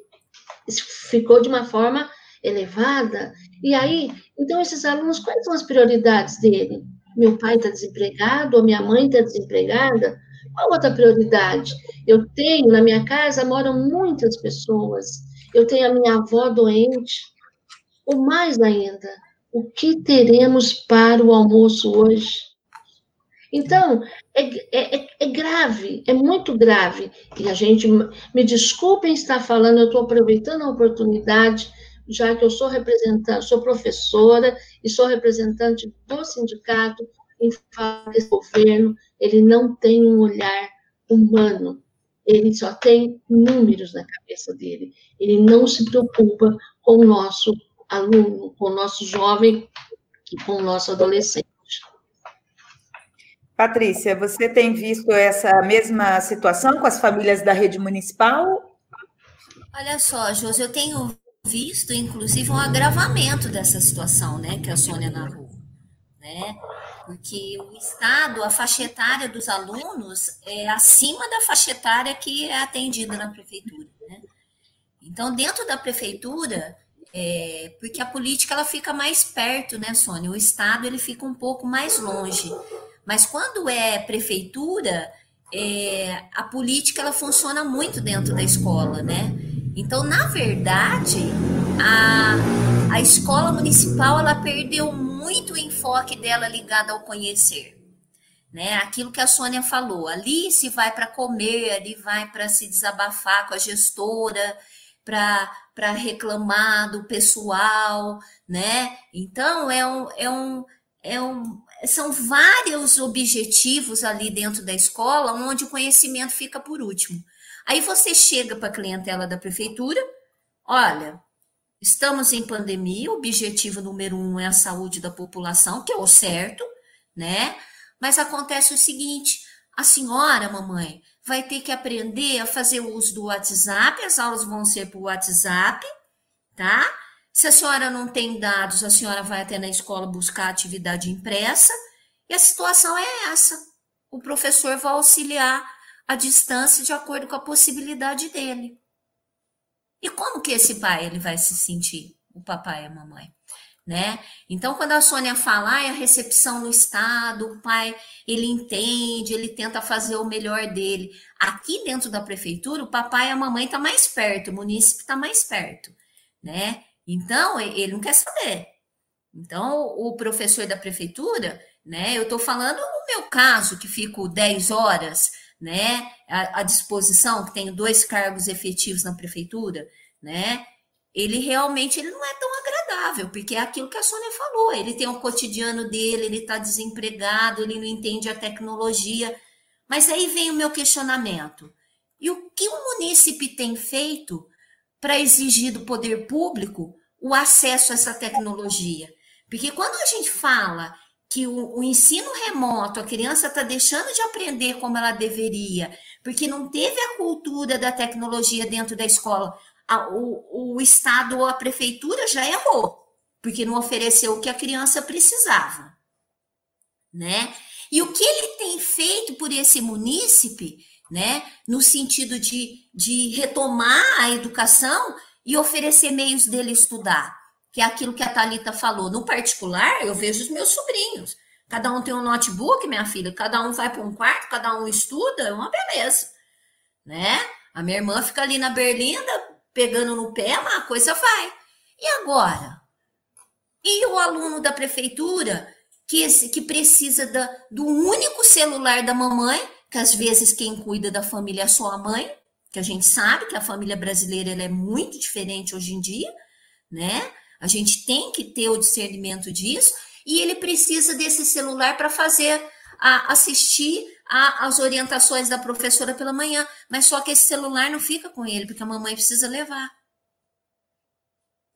ficou de uma forma elevada. E aí, então, esses alunos, quais são as prioridades dele? Meu pai está desempregado, ou minha mãe está desempregada? Qual outra prioridade? Eu tenho, na minha casa moram muitas pessoas. Eu tenho a minha avó doente. Ou mais ainda, o que teremos para o almoço hoje? Então, é, é, é, grave, é muito grave. E a gente, me desculpem estar falando, eu estou aproveitando a oportunidade, já que eu sou representante, sou professora e sou representante do sindicato em falar desse governo, ele não tem um olhar humano, ele só tem números na cabeça dele. Ele não se preocupa com o nosso aluno, com o nosso jovem e com o nosso adolescente. Patrícia, você tem visto essa mesma situação com as famílias da rede municipal? Olha só, Josi, eu tenho visto, inclusive, um agravamento dessa situação, né, que a Sônia narrou, né? porque o Estado, a faixa etária dos alunos é acima da faixa etária que é atendida na prefeitura. Né? Então, dentro da prefeitura, é, porque a política ela fica mais perto, né, Sônia? O Estado ele fica um pouco mais longe. Mas quando é prefeitura, é, a política ela funciona muito dentro da escola, né? Então, na verdade, a, a escola municipal ela perdeu muito o enfoque dela ligado ao conhecer. Né? Aquilo que a Sônia falou, ali se vai para comer, ali vai para se desabafar com a gestora, para reclamar do pessoal, né? Então é um, é um, é um, são vários objetivos ali dentro da escola onde o conhecimento fica por último. Aí você chega para a clientela da prefeitura, olha, estamos em pandemia, o objetivo número um é a saúde da população, que é o certo, né? Mas acontece o seguinte: a senhora, mamãe, vai ter que aprender a fazer o uso do WhatsApp, as aulas vão ser por WhatsApp, tá? Se a senhora não tem dados, a senhora vai até na escola buscar atividade impressa, e a situação é essa. O professor vai auxiliar à distância de acordo com a possibilidade dele. E como que esse pai ele vai se sentir, o papai e a mamãe? né? Então, quando a Sônia fala, ah, a recepção no estado, o pai, ele entende, ele tenta fazer o melhor dele. Aqui dentro da prefeitura, o papai e a mamãe tá mais perto, o munícipe está mais perto, né? Então, ele não quer saber. Então, o professor da prefeitura, né? Eu estou falando no meu caso, que fico 10 horas, né? À disposição, que tenho dois cargos efetivos na prefeitura, né? ele realmente ele não é tão agradável, porque é aquilo que a Sônia falou, ele tem o cotidiano dele, ele está desempregado, ele não entende a tecnologia. Mas aí vem o meu questionamento. E o que o munícipe tem feito para exigir do poder público o acesso a essa tecnologia? Porque quando a gente fala que o, o ensino remoto, a criança está deixando de aprender como ela deveria, porque não teve a cultura da tecnologia dentro da escola, a, o, o Estado ou a prefeitura já errou, porque não ofereceu o que a criança precisava, né? E o que ele tem feito por esse munícipe, né, no sentido de, de retomar a educação e oferecer meios dele estudar, que é aquilo que a Talita falou. No particular, eu vejo os meus sobrinhos. Cada um tem um notebook, minha filha, cada um vai para um quarto, cada um estuda, é uma beleza, né? A minha irmã fica ali na berlinda, pegando no pé, mas a coisa vai. E agora? E o aluno da prefeitura que, que precisa da, do único celular da mamãe, que às vezes quem cuida da família é só a mãe, que a gente sabe que a família brasileira ela é muito diferente hoje em dia, né? A gente tem que ter o discernimento disso, e ele precisa desse celular para fazer a, assistir as orientações da professora pela manhã, mas só que esse celular não fica com ele, porque a mamãe precisa levar.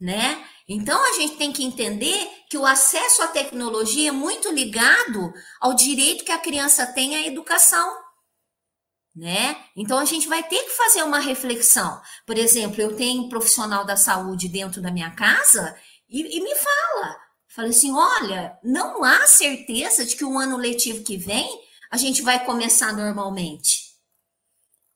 Né? Então a gente tem que entender que o acesso à tecnologia é muito ligado ao direito que a criança tem à educação. Né? Então a gente vai ter que fazer uma reflexão. Por exemplo, eu tenho um profissional da saúde dentro da minha casa e, e me fala, fala assim, olha, não há certeza de que o ano letivo que vem a gente vai começar normalmente.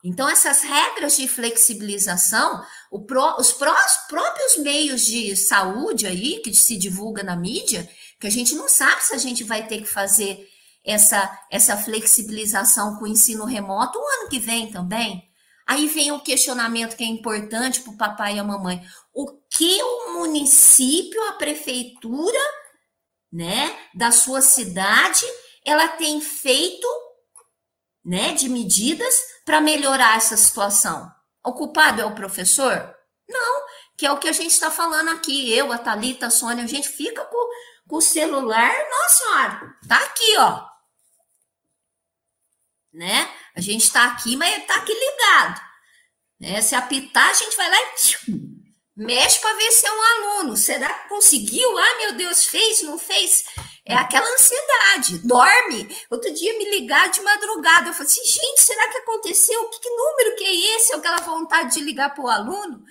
Então, essas regras de flexibilização, pro, os próprios meios de saúde aí, que se divulga na mídia, que a gente não sabe se a gente vai ter que fazer essa, essa flexibilização com o ensino remoto o ano que vem também. Aí vem o questionamento que é importante para o papai e a mamãe. O que o município, a prefeitura, né, da sua cidade ela tem feito, né, de medidas para melhorar essa situação? O culpado é o professor? Não, que é o que a gente está falando aqui. Eu, a Thalita, a Sônia, a gente fica com, com o celular, nossa senhora, tá aqui, ó. Né? A gente está aqui, mas está aqui ligado. Né? Se apitar, a gente vai lá e mexe para ver se é um aluno. Será que conseguiu? Ah, meu Deus, fez, não fez? É aquela ansiedade, dorme. Outro dia me ligar de madrugada, eu falei assim, gente, será que aconteceu? Que, que número que é esse? Aquela vontade de ligar para o aluno.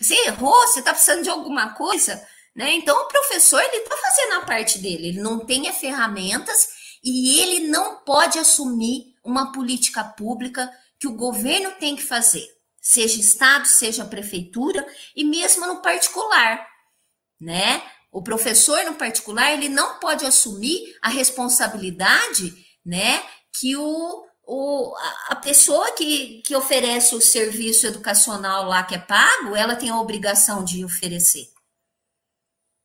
Você errou? Você está precisando de alguma coisa? Né? Então, o professor ele está fazendo a parte dele, ele não tem as ferramentas e ele não pode assumir uma política pública que o governo tem que fazer, seja Estado, seja prefeitura e mesmo no particular, né? O professor, no particular, ele não pode assumir a responsabilidade, né, que o, o, a pessoa que, que oferece o serviço educacional lá que é pago, ela tem a obrigação de oferecer,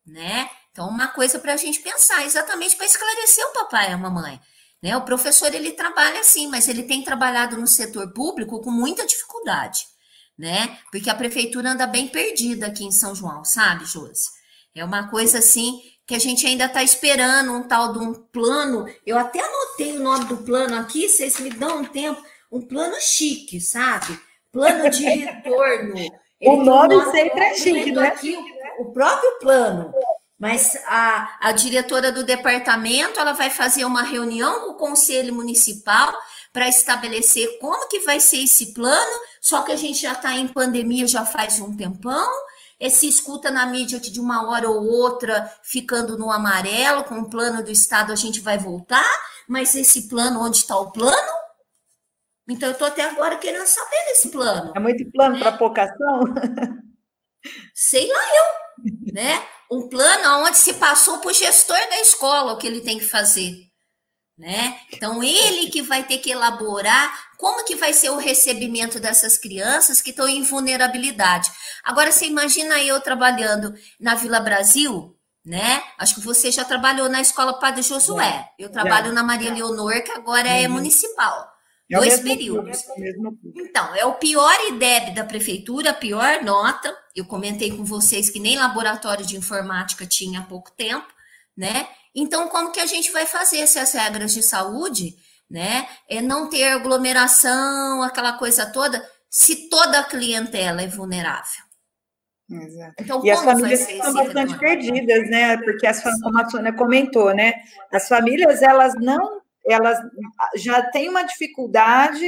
né? Então, uma coisa para a gente pensar, exatamente para esclarecer o papai e a mamãe. Né? O professor ele trabalha assim, mas ele tem trabalhado no setor público com muita dificuldade. né? Porque a prefeitura anda bem perdida aqui em São João, sabe, Josi? É uma coisa assim que a gente ainda está esperando um tal de um plano. Eu até anotei o nome do plano aqui, vocês me dão um tempo. Um plano chique, sabe? Plano de retorno. o nome sempre é chique, né? Aqui, o, o próprio plano. Mas a, a diretora do departamento ela vai fazer uma reunião com o conselho municipal para estabelecer como que vai ser esse plano, só que a gente já está em pandemia já faz um tempão, se escuta na mídia que de uma hora ou outra, ficando no amarelo, com o plano do Estado a gente vai voltar, mas esse plano, onde está o plano? Então, eu estou até agora querendo saber desse plano. É muito plano para pouca ação? Sei lá eu, né? Um plano onde se passou para o gestor da escola o que ele tem que fazer né? Então ele que vai ter que elaborar como que vai ser o recebimento dessas crianças que estão em vulnerabilidade. Agora você imagina eu trabalhando na Vila Brasil, né? Acho que você já trabalhou na escola Padre Josué. Eu trabalho na Maria Leonor, que agora é uhum. municipal. É Dois períodos. Então, é o pior IDEB da prefeitura, a pior nota. Eu comentei com vocês que nem laboratório de informática tinha há pouco tempo, né? Então, como que a gente vai fazer se as regras de saúde, né, é não ter aglomeração, aquela coisa toda, se toda a clientela é vulnerável? Exato. Então, e as famílias estão bastante perdidas, né? Porque as como a Sônia comentou, né? As famílias elas não, elas já têm uma dificuldade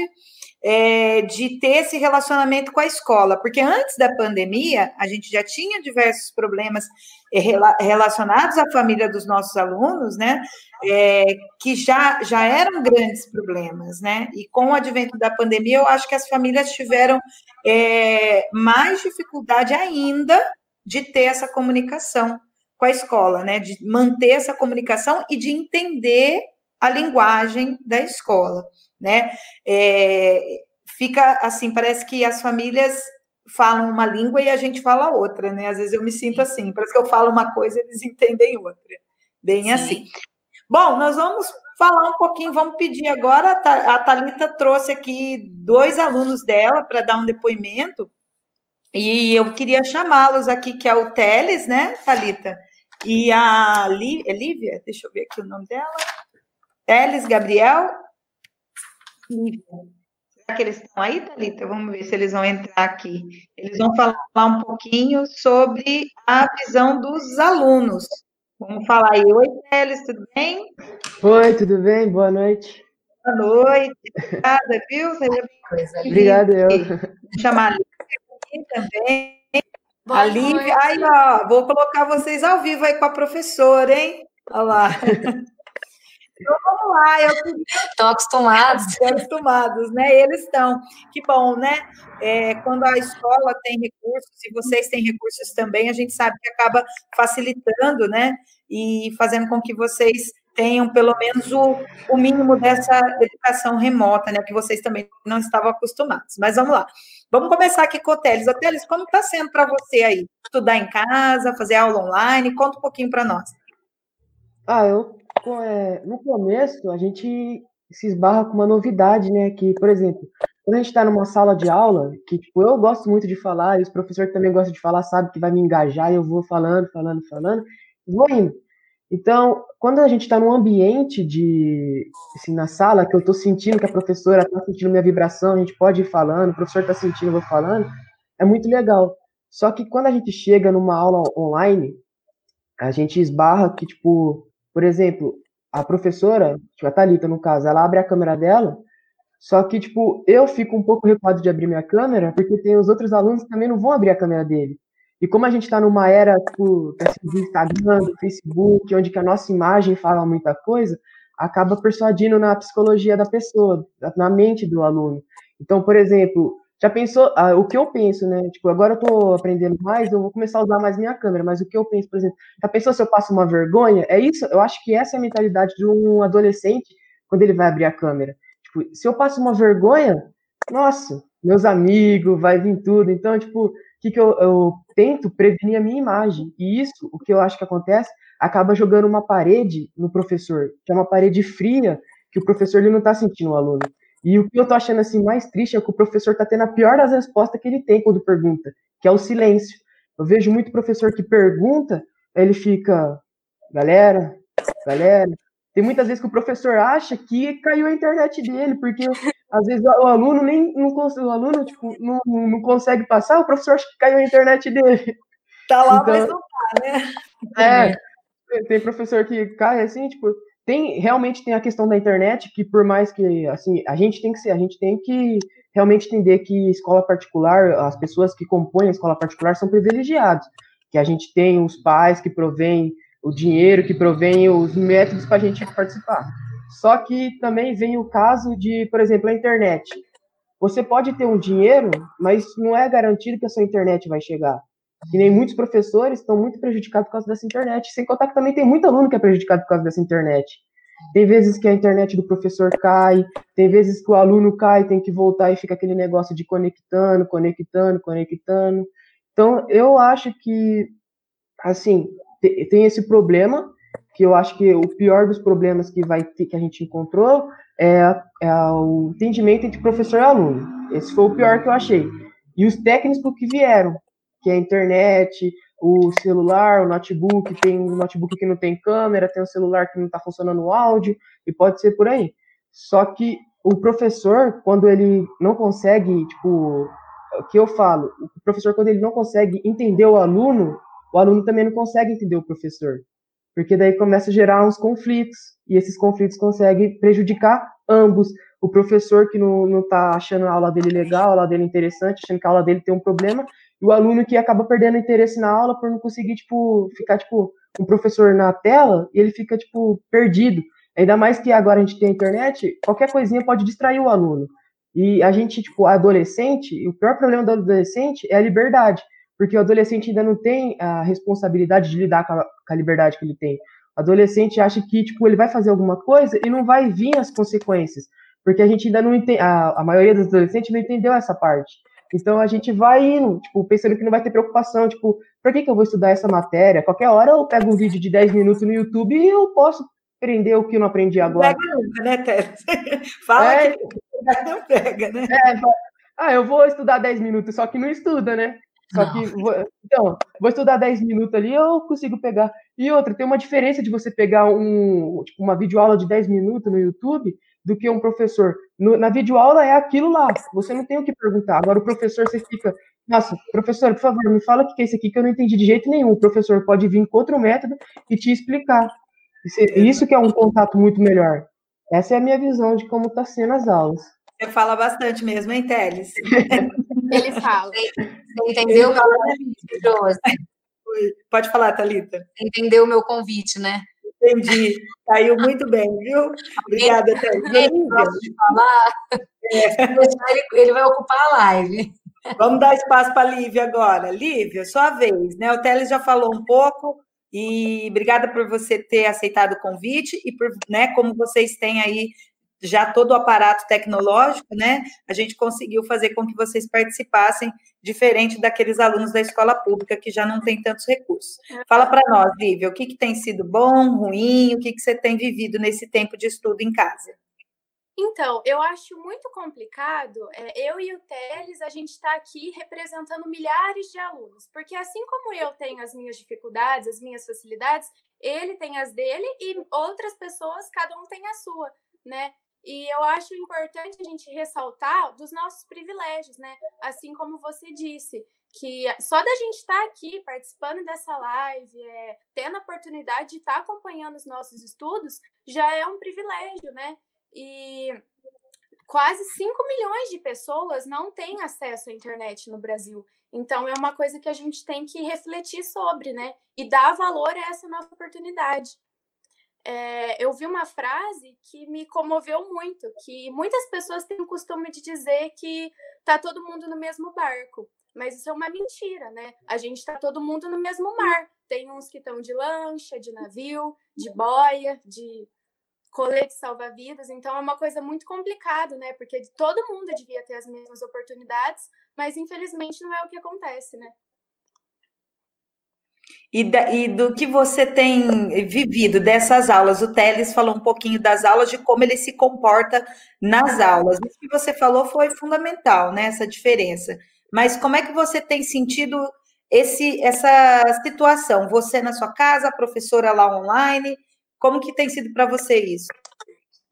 é, de ter esse relacionamento com a escola, porque antes da pandemia a gente já tinha diversos problemas é, relacionados à família dos nossos alunos, né, é, que já, já eram grandes problemas, né, e com o advento da pandemia eu acho que as famílias tiveram é, mais dificuldade ainda de ter essa comunicação com a escola, né, de manter essa comunicação e de entender a linguagem da escola né? É, fica assim, parece que as famílias falam uma língua e a gente fala outra, né? Às vezes eu me sinto assim, parece que eu falo uma coisa e eles entendem outra. Bem Sim. assim. Bom, nós vamos falar um pouquinho, vamos pedir agora, a Thalita trouxe aqui dois alunos dela para dar um depoimento, e eu queria chamá-los aqui, que é o Teles, né, Thalita? E a Lívia, deixa eu ver aqui o nome dela. Teles Gabriel Será que eles estão aí, Thalita? Vamos ver se eles vão entrar aqui. Eles vão falar um pouquinho sobre a visão dos alunos. Vamos falar aí. Oi, Teles, tudo bem? Oi, tudo bem? Boa noite. Boa noite. Obrigada, viu? Seja Obrigado, eu. Vou chamar a Lívia aqui também. Boa a Lívia. Aí, ó, vou colocar vocês ao vivo aí com a professora, hein? Olha lá. Então vamos lá, eu estão acostumados. Estão acostumados, né? Eles estão. Que bom, né? É, quando a escola tem recursos, e vocês têm recursos também, a gente sabe que acaba facilitando, né? E fazendo com que vocês tenham pelo menos o, o mínimo dessa educação remota, né? Que vocês também não estavam acostumados. Mas vamos lá. Vamos começar aqui com o Teles. O Teles, como está sendo para você aí? Estudar em casa, fazer aula online? Conta um pouquinho para nós. Ah, eu no começo, a gente se esbarra com uma novidade, né? Que, por exemplo, quando a gente está numa sala de aula, que tipo, eu gosto muito de falar, e os professores também gostam de falar, sabe que vai me engajar, e eu vou falando, falando, falando, vou indo. Então, quando a gente está num ambiente de, assim, na sala, que eu estou sentindo que a professora está sentindo minha vibração, a gente pode ir falando, o professor está sentindo, eu vou falando, é muito legal. Só que quando a gente chega numa aula online, a gente esbarra que, tipo, por exemplo, a professora, tipo, a Thalita, no caso, ela abre a câmera dela, só que, tipo, eu fico um pouco recuado de abrir minha câmera, porque tem os outros alunos que também não vão abrir a câmera dele. E como a gente está numa era, tipo, do Instagram, do Facebook, onde que a nossa imagem fala muita coisa, acaba persuadindo na psicologia da pessoa, na mente do aluno. Então, por exemplo, já pensou, ah, o que eu penso, né? Tipo, agora eu tô aprendendo mais, eu vou começar a usar mais minha câmera, mas o que eu penso, por exemplo, já pensou se eu passo uma vergonha? É isso, eu acho que essa é a mentalidade de um adolescente quando ele vai abrir a câmera. Tipo, se eu passo uma vergonha, nossa, meus amigos, vai vir tudo. Então, tipo, o que, que eu, eu tento prevenir a minha imagem. E isso, o que eu acho que acontece, acaba jogando uma parede no professor, que é uma parede fria, que o professor ele não está sentindo o aluno. E o que eu tô achando assim mais triste é que o professor tá tendo a pior das respostas que ele tem quando pergunta, que é o silêncio. Eu vejo muito professor que pergunta, ele fica, galera, galera. Tem muitas vezes que o professor acha que caiu a internet dele, porque às vezes o aluno nem não, o aluno tipo, não, não consegue passar, o professor acha que caiu a internet dele. Tá lá, então, mas não tá, né? É, tem professor que cai assim, tipo, tem realmente tem a questão da internet que por mais que assim a gente tem que ser a gente tem que realmente entender que escola particular as pessoas que compõem a escola particular são privilegiados. Que a gente tem os pais que provêm o dinheiro que provém os métodos para a gente participar. Só que também vem o caso de por exemplo a internet. Você pode ter um dinheiro mas não é garantido que a sua internet vai chegar e nem muitos professores estão muito prejudicados por causa dessa internet. Sem contar que também tem muito aluno que é prejudicado por causa dessa internet. Tem vezes que a internet do professor cai, tem vezes que o aluno cai, tem que voltar e fica aquele negócio de conectando, conectando, conectando. Então, eu acho que, assim, tem esse problema, que eu acho que o pior dos problemas que, vai ter, que a gente encontrou é, é o entendimento entre professor e aluno. Esse foi o pior que eu achei. E os técnicos que vieram, que é a internet, o celular, o notebook, tem um notebook que não tem câmera, tem um celular que não está funcionando o áudio, e pode ser por aí. Só que o professor, quando ele não consegue, tipo, o que eu falo, o professor, quando ele não consegue entender o aluno, o aluno também não consegue entender o professor. Porque daí começa a gerar uns conflitos, e esses conflitos conseguem prejudicar ambos. O professor que não, está achando a aula dele legal, a aula dele interessante, achando que a aula dele tem um problema, e o aluno que acaba perdendo interesse na aula por não conseguir, tipo, ficar, tipo, com o professor na tela e ele fica, tipo, perdido. Ainda mais que agora a gente tem a internet, qualquer coisinha pode distrair o aluno. E a gente, tipo, adolescente, o pior problema do adolescente é a liberdade, porque o adolescente ainda não tem a responsabilidade de lidar com a, com a liberdade que ele tem. O adolescente acha que, tipo, ele vai fazer alguma coisa e não vai vir as consequências, porque a gente ainda não entende, a, a maioria dos adolescentes não entendeu essa parte. Então a gente vai indo, tipo, pensando que não vai ter preocupação, tipo, por que, que eu vou estudar essa matéria? Qualquer hora eu pego um vídeo de 10 minutos no YouTube e eu posso aprender o que eu não aprendi agora. Pega nunca, né, Tess? Fala é, que não pega, né? É, ah, eu vou estudar 10 minutos, só que não estuda, né? Só que, vou, então, vou estudar 10 minutos ali, eu consigo pegar. E outra, tem uma diferença de você pegar um, tipo, uma videoaula de 10 minutos no YouTube do que um professor. No, na videoaula é aquilo lá, você não tem o que perguntar. Agora o professor, você fica, nossa, professor, por favor, me fala o que é isso aqui que eu não entendi de jeito nenhum. O professor pode vir com outro método e te explicar. Isso que é um contato muito melhor. Essa é a minha visão de como está sendo as aulas. Você fala bastante mesmo, hein, Teles? Ele fala. Você entendeu o meu convite, Pode falar, Thalita. Entendeu o meu convite, né? Entendi. Caiu muito bem, viu? Obrigada, falar. É. Ele, ele vai ocupar a live. Vamos dar espaço para a Lívia agora. Lívia, sua vez, né? O Teles já falou um pouco e obrigada por você ter aceitado o convite e por, né, como vocês têm aí já todo o aparato tecnológico, né, a gente conseguiu fazer com que vocês participassem, diferente daqueles alunos da escola pública que já não tem tantos recursos. Fala para nós, Lívia, o que, que tem sido bom, ruim, o que, que você tem vivido nesse tempo de estudo em casa? Então, eu acho muito complicado. É, eu e o Teles, a gente está aqui representando milhares de alunos, porque assim como eu tenho as minhas dificuldades, as minhas facilidades, ele tem as dele e outras pessoas, cada um tem a sua, né? E eu acho importante a gente ressaltar dos nossos privilégios, né? Assim como você disse, que só da gente estar tá aqui participando dessa live, é, tendo a oportunidade de estar tá acompanhando os nossos estudos, já é um privilégio, né? E quase 5 milhões de pessoas não têm acesso à internet no Brasil. Então é uma coisa que a gente tem que refletir sobre, né? E dar valor a essa nossa oportunidade é, eu vi uma frase que me comoveu muito, que muitas pessoas têm o costume de dizer que tá todo mundo no mesmo barco, mas isso é uma mentira, né? A gente está todo mundo no mesmo mar. Tem uns que estão de lancha, de navio, de boia, de colete salva-vidas, então é uma coisa muito complicada, né? Porque todo mundo devia ter as mesmas oportunidades, mas infelizmente não é o que acontece, né? E, da, e, do que você tem vivido dessas aulas, o Teles falou um pouquinho das aulas, de como ele se comporta nas aulas. O que você falou foi fundamental, né? Essa diferença. Mas como é que você tem sentido esse, essa situação? Você na sua casa, a professora lá online, como que tem sido para você isso?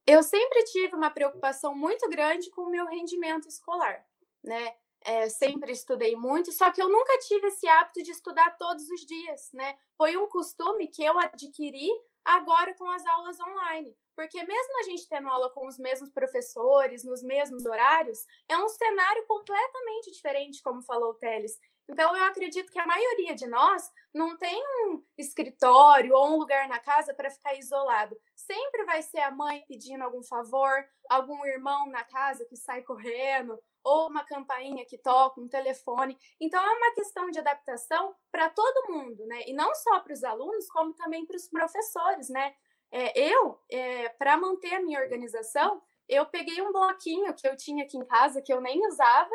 Eu sempre tive uma preocupação muito grande com o meu rendimento escolar, né? É, sempre estudei muito, só que eu nunca tive esse hábito de estudar todos os dias, né? Foi um costume que eu adquiri agora com as aulas online. Porque mesmo a gente tendo aula com os mesmos professores, nos mesmos horários, é um cenário completamente diferente, como falou o Teles. Então, eu acredito que a maioria de nós não tem um escritório ou um lugar na casa para ficar isolado. Sempre vai ser a mãe pedindo algum favor, algum irmão na casa que sai correndo, ou uma campainha que toca, um telefone. Então, é uma questão de adaptação para todo mundo, né? E não só para os alunos, como também para os professores, né? É, eu, é, para manter a minha organização, eu peguei um bloquinho que eu tinha aqui em casa, que eu nem usava,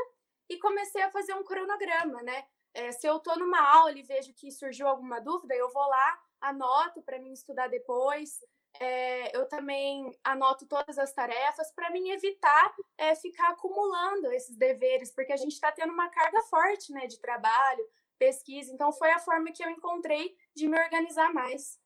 e comecei a fazer um cronograma, né? É, se eu estou numa aula e vejo que surgiu alguma dúvida, eu vou lá, anoto para mim estudar depois é, eu também anoto todas as tarefas para mim evitar é, ficar acumulando esses deveres, porque a gente está tendo uma carga forte né, de trabalho, pesquisa. Então, foi a forma que eu encontrei de me organizar mais.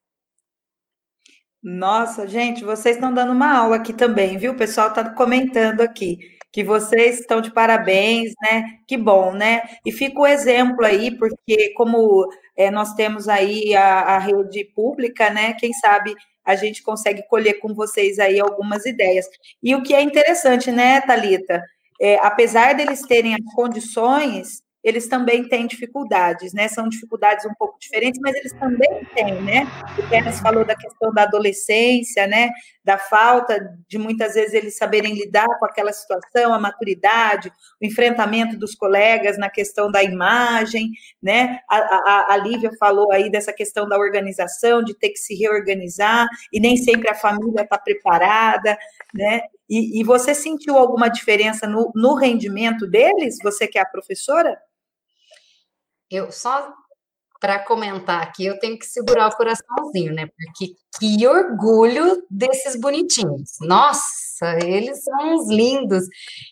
Nossa, gente, vocês estão dando uma aula aqui também, viu? O pessoal está comentando aqui que vocês estão de parabéns, né? Que bom, né? E fica o exemplo aí, porque como é, nós temos aí a, a rede pública, né? Quem sabe a gente consegue colher com vocês aí algumas ideias. E o que é interessante, né, Talita, é, apesar deles terem as condições, eles também têm dificuldades, né? São dificuldades um pouco diferentes, mas eles também têm, né? O Pérez falou da questão da adolescência, né? Da falta de muitas vezes eles saberem lidar com aquela situação, a maturidade, o enfrentamento dos colegas na questão da imagem, né? A, a, a Lívia falou aí dessa questão da organização, de ter que se reorganizar, e nem sempre a família está preparada, né? E, e, você sentiu alguma diferença no, no rendimento deles? Você que é a professora? Eu só para comentar aqui, eu tenho que segurar o coraçãozinho, né? Porque que orgulho desses bonitinhos. Nossa, eles são uns lindos.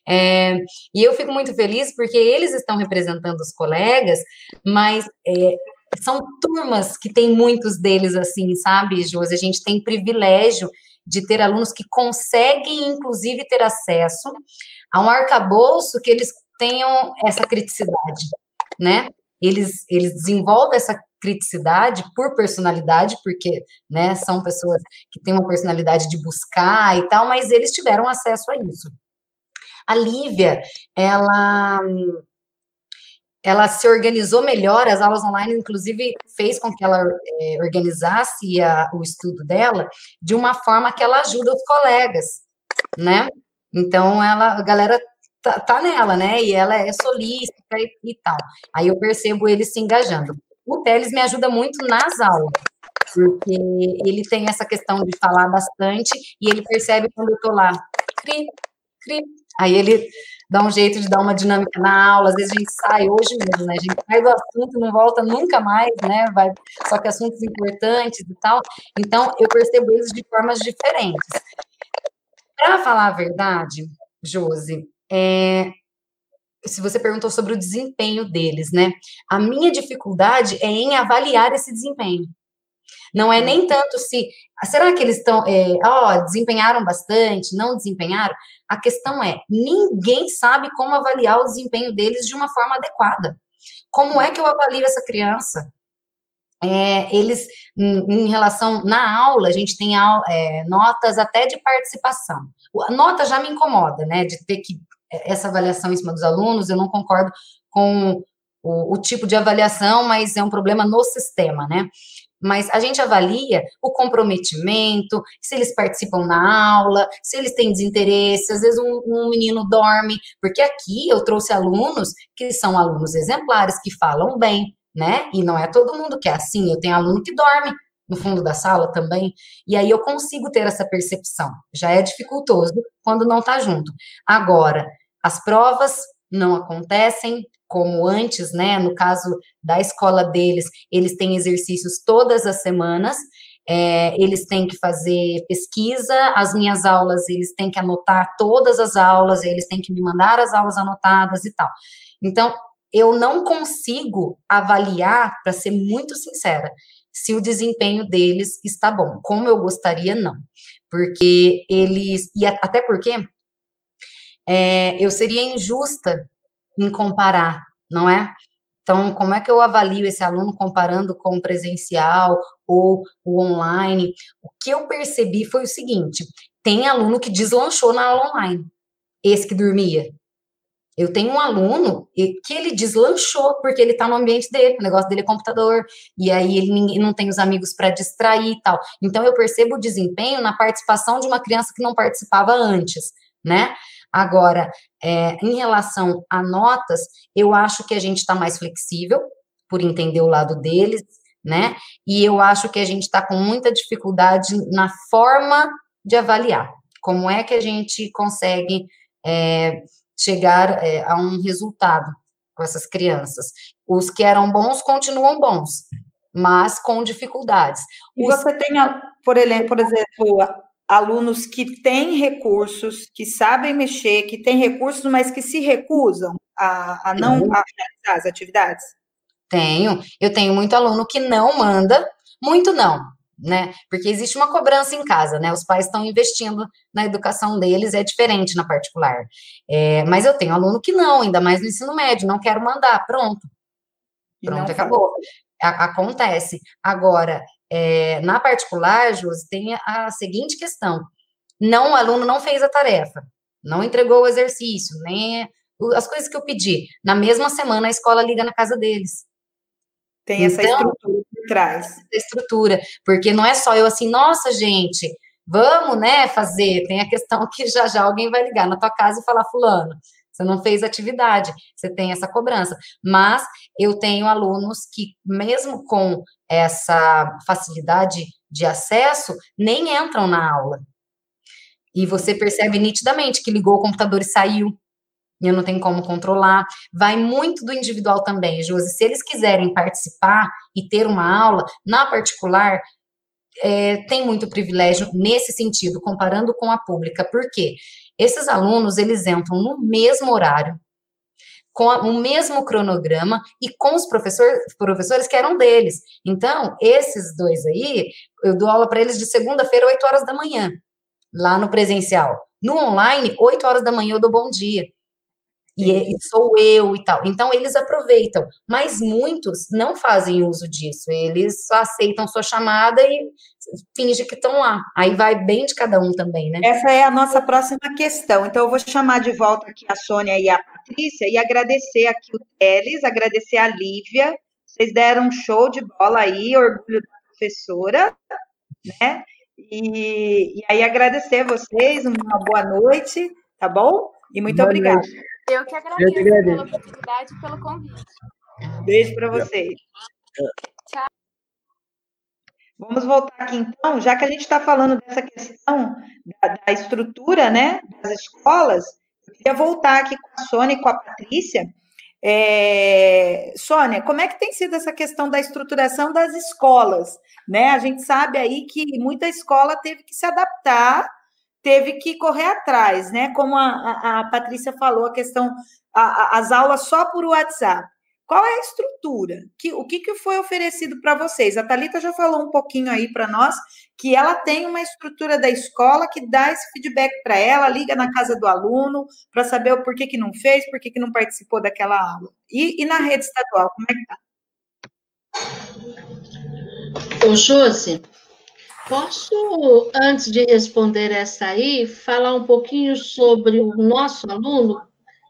É, e eu fico muito feliz porque eles estão representando os colegas, mas é, são turmas que tem muitos deles assim, sabe, Josi? A gente tem privilégio de ter alunos que conseguem, inclusive, ter acesso a um arcabouço que eles tenham essa criticidade, né? Eles, eles desenvolvem essa criticidade por personalidade, porque né, são pessoas que têm uma personalidade de buscar e tal, mas eles tiveram acesso a isso. A Lívia, ela ela se organizou melhor, as aulas online, inclusive, fez com que ela é, organizasse a, o estudo dela de uma forma que ela ajuda os colegas, né? Então, ela, a galera tá, tá nela, né? E ela é solícita e, e tal. Aí eu percebo ele se engajando. O Teles me ajuda muito nas aulas, porque ele tem essa questão de falar bastante e ele percebe quando eu tô lá, cri, cri. Aí ele dá um jeito de dar uma dinâmica na aula, às vezes a gente sai hoje mesmo, né? A gente sai do assunto, não volta nunca mais, né? Vai, só que assuntos importantes e tal. Então, eu percebo isso de formas diferentes. Para falar a verdade, Josi, é, se você perguntou sobre o desempenho deles, né? A minha dificuldade é em avaliar esse desempenho. Não é nem tanto se. Será que eles estão. É, ó, desempenharam bastante, não desempenharam? A questão é: ninguém sabe como avaliar o desempenho deles de uma forma adequada. Como é que eu avalio essa criança? É, eles, em, em, relação, na aula, a gente tem é, notas até de participação. A nota já me incomoda, né, de ter que essa avaliação em cima dos alunos, eu não concordo com o, o, tipo de avaliação, mas é um problema no sistema, né? Mas a gente avalia o comprometimento, se eles participam na aula, se eles têm desinteresse, às vezes um, um menino dorme, porque aqui eu trouxe alunos que são alunos exemplares, que falam bem, né? E não é todo mundo que é assim, eu tenho aluno que dorme, no fundo da sala também, e aí eu consigo ter essa percepção. Já é dificultoso quando não está junto. Agora, as provas não acontecem, como antes, né? No caso da escola deles, eles têm exercícios todas as semanas, é, eles têm que fazer pesquisa, as minhas aulas, eles têm que anotar todas as aulas, eles têm que me mandar as aulas anotadas e tal. Então, eu não consigo avaliar, para ser muito sincera, se o desempenho deles está bom. Como eu gostaria, não. Porque eles. E até porque é, eu seria injusta em comparar, não é? Então, como é que eu avalio esse aluno comparando com o presencial ou o online? O que eu percebi foi o seguinte: tem aluno que deslanchou na aula online, esse que dormia. Eu tenho um aluno que ele deslanchou porque ele está no ambiente dele, o negócio dele é computador, e aí ele não tem os amigos para distrair e tal. Então eu percebo o desempenho na participação de uma criança que não participava antes, né? Agora, é, em relação a notas, eu acho que a gente está mais flexível, por entender o lado deles, né? E eu acho que a gente está com muita dificuldade na forma de avaliar. Como é que a gente consegue é, chegar é, a um resultado com essas crianças? Os que eram bons continuam bons, mas com dificuldades. E você tem, por exemplo, alunos que têm recursos, que sabem mexer, que têm recursos, mas que se recusam a, a não a realizar as atividades? Tenho. Eu tenho muito aluno que não manda, muito não, né? Porque existe uma cobrança em casa, né? Os pais estão investindo na educação deles, é diferente na particular. É, mas eu tenho aluno que não, ainda mais no ensino médio, não quero mandar, pronto. Pronto, acabou. A, acontece. Agora, é, na particular, Josi, tem a seguinte questão: não, o aluno não fez a tarefa, não entregou o exercício, nem as coisas que eu pedi. Na mesma semana, a escola liga na casa deles. Tem essa então, estrutura trás. Essa estrutura, porque não é só eu assim, nossa, gente, vamos, né, fazer. Tem a questão que já já alguém vai ligar na tua casa e falar, fulano, você não fez atividade, você tem essa cobrança. Mas eu tenho alunos que, mesmo com essa facilidade de acesso, nem entram na aula. E você percebe nitidamente que ligou o computador e saiu. Eu não tenho como controlar. Vai muito do individual também, Josi. Se eles quiserem participar e ter uma aula, na particular, é, tem muito privilégio nesse sentido, comparando com a pública. Por quê? Esses alunos, eles entram no mesmo horário, com o mesmo cronograma e com os professor, professores que eram deles. Então, esses dois aí, eu dou aula para eles de segunda-feira, 8 horas da manhã, lá no presencial. No online, 8 horas da manhã eu dou bom dia e, e sou eu e tal. Então, eles aproveitam, mas muitos não fazem uso disso, eles só aceitam sua chamada e fingem que estão lá. Aí vai bem de cada um também, né? Essa é a nossa próxima questão. Então, eu vou chamar de volta aqui a Sônia e a Patrícia e agradecer aqui o Teles, agradecer a Lívia. Vocês deram um show de bola aí, orgulho da professora, né? E, e aí agradecer a vocês, uma boa noite, tá bom? E muito boa obrigada. Noite. Eu que agradeço, Eu agradeço. pela oportunidade e pelo convite. Beijo para vocês. Tchau. Vamos voltar aqui então, já que a gente está falando dessa questão da, da, estrutura, né, das escolas, eu queria voltar aqui com a Sônia e com a Patrícia. É, Sônia, como é que tem sido essa questão da estruturação das escolas? Né? A gente sabe aí que muita escola teve que se adaptar teve que correr atrás, né? Como a, a, a Patrícia falou, a questão, a, as aulas só por WhatsApp. Qual é a estrutura? Que, o que, que foi oferecido para vocês? A Talita já falou um pouquinho aí para nós que ela tem uma estrutura da escola que dá esse feedback para ela, liga na casa do aluno para saber o porquê que não fez, porquê que não participou daquela aula. E, e na rede estadual, como é que está? Ô, Josi, Posso, antes de responder essa aí, falar um pouquinho sobre o nosso aluno?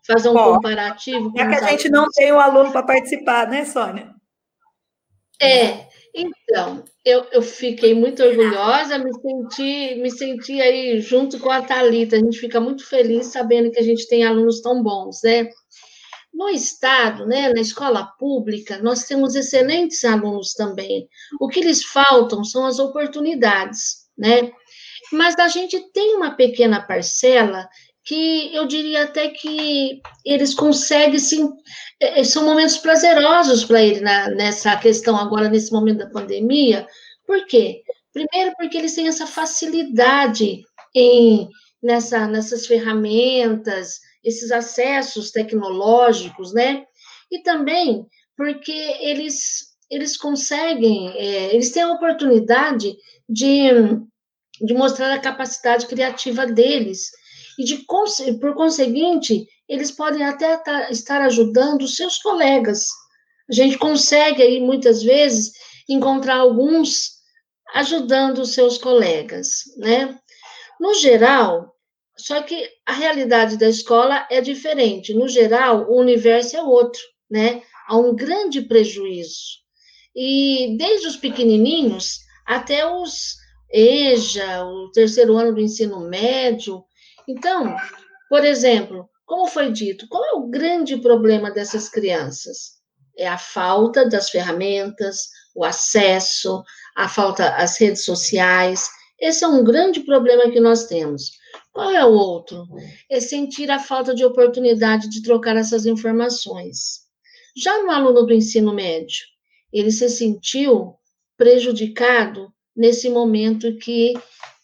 Fazer um comparativo? É que a gente não tem o um aluno para participar, né, Sônia? É, então, eu, eu fiquei muito orgulhosa, me senti, me senti aí junto com a Thalita, a gente fica muito feliz sabendo que a gente tem alunos tão bons, né? No Estado, né, na escola pública, nós temos excelentes alunos também. O que lhes faltam são as oportunidades, né? Mas a gente tem uma pequena parcela que eu diria até que eles conseguem, sim, é, é, são momentos prazerosos para ele na, nessa questão agora, nesse momento da pandemia. Por quê? Primeiro, porque eles têm essa facilidade em nessa, nessas ferramentas, esses acessos tecnológicos, né? E também porque eles, eles conseguem, é, eles têm a oportunidade de, de mostrar a capacidade criativa deles. E, de, por conseguinte, eles podem até estar ajudando seus colegas. A gente consegue aí, muitas vezes, encontrar alguns ajudando seus colegas, né? No geral, só que a realidade da escola é diferente. No geral, o universo é outro, né? Há um grande prejuízo. E desde os pequenininhos até os EJA, o terceiro ano do ensino médio. Então, por exemplo, como foi dito, qual é o grande problema dessas crianças? É a falta das ferramentas, o acesso, a falta às redes sociais. Esse é um grande problema que nós temos. Qual é o outro? É sentir a falta de oportunidade de trocar essas informações. Já no aluno do ensino médio, ele se sentiu prejudicado nesse momento que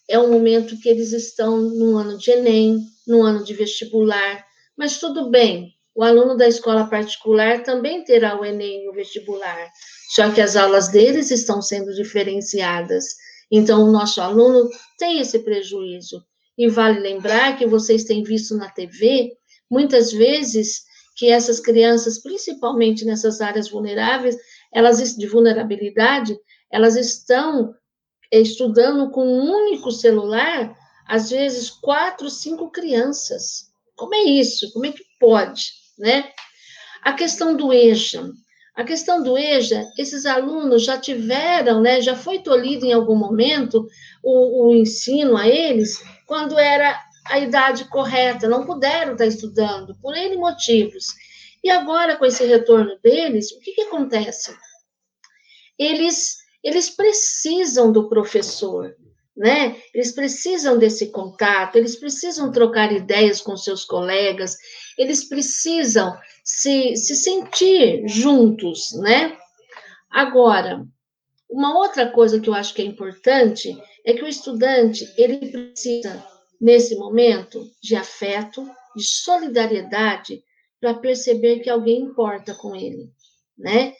é um momento que eles estão no ano de Enem, no ano de vestibular, mas tudo bem, o aluno da escola particular também terá o Enem e o vestibular, só que as aulas deles estão sendo diferenciadas. Então, o nosso aluno tem esse prejuízo. E vale lembrar que vocês têm visto na TV, muitas vezes, que essas crianças, principalmente nessas áreas vulneráveis, elas de vulnerabilidade, elas estão estudando com um único celular, às vezes quatro, cinco crianças. Como é isso? Como é que pode, né? A questão do EJA. A questão do EJA, esses alunos já tiveram, né, já foi tolhido em algum momento o, o ensino a eles quando era a idade correta, não puderam estar estudando, por N motivos. E agora, com esse retorno deles, o que, que acontece? Eles, eles precisam do professor, né? Eles precisam desse contato, eles precisam trocar ideias com seus colegas, eles precisam se, se sentir juntos, né? Agora, uma outra coisa que eu acho que é importante é que o estudante, ele precisa, nesse momento, de afeto, de solidariedade, para perceber que alguém importa com ele, né?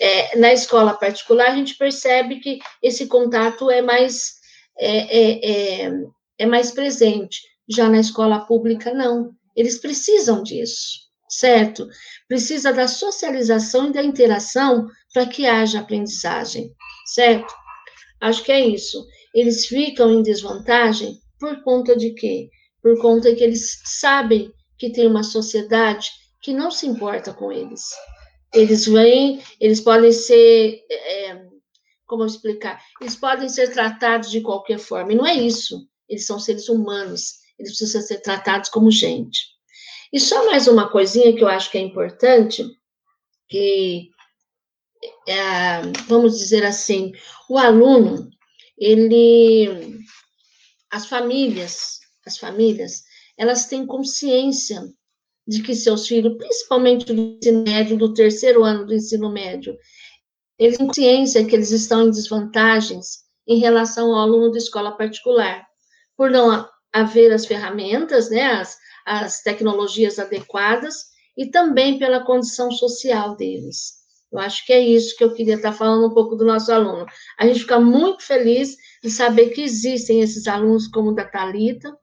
É, na escola particular, a gente percebe que esse contato é mais, é, é, é, é mais presente. Já na escola pública, não. Eles precisam disso, certo? Precisa da socialização e da interação para que haja aprendizagem, certo? Acho que é isso eles ficam em desvantagem por conta de quê? Por conta que eles sabem que tem uma sociedade que não se importa com eles. Eles vêm, eles podem ser, é, como explicar? Eles podem ser tratados de qualquer forma, e não é isso. Eles são seres humanos, eles precisam ser tratados como gente. E só mais uma coisinha que eu acho que é importante, que, é, vamos dizer assim, o aluno, ele as famílias, as famílias, elas têm consciência de que seus filhos, principalmente do ensino médio, do terceiro ano do ensino médio, eles têm consciência que eles estão em desvantagens em relação ao aluno de escola particular, por não haver as ferramentas, né, as, as tecnologias adequadas, e também pela condição social deles. Eu acho que é isso que eu queria estar falando um pouco do nosso aluno. A gente fica muito feliz de saber que existem esses alunos como o da Talita.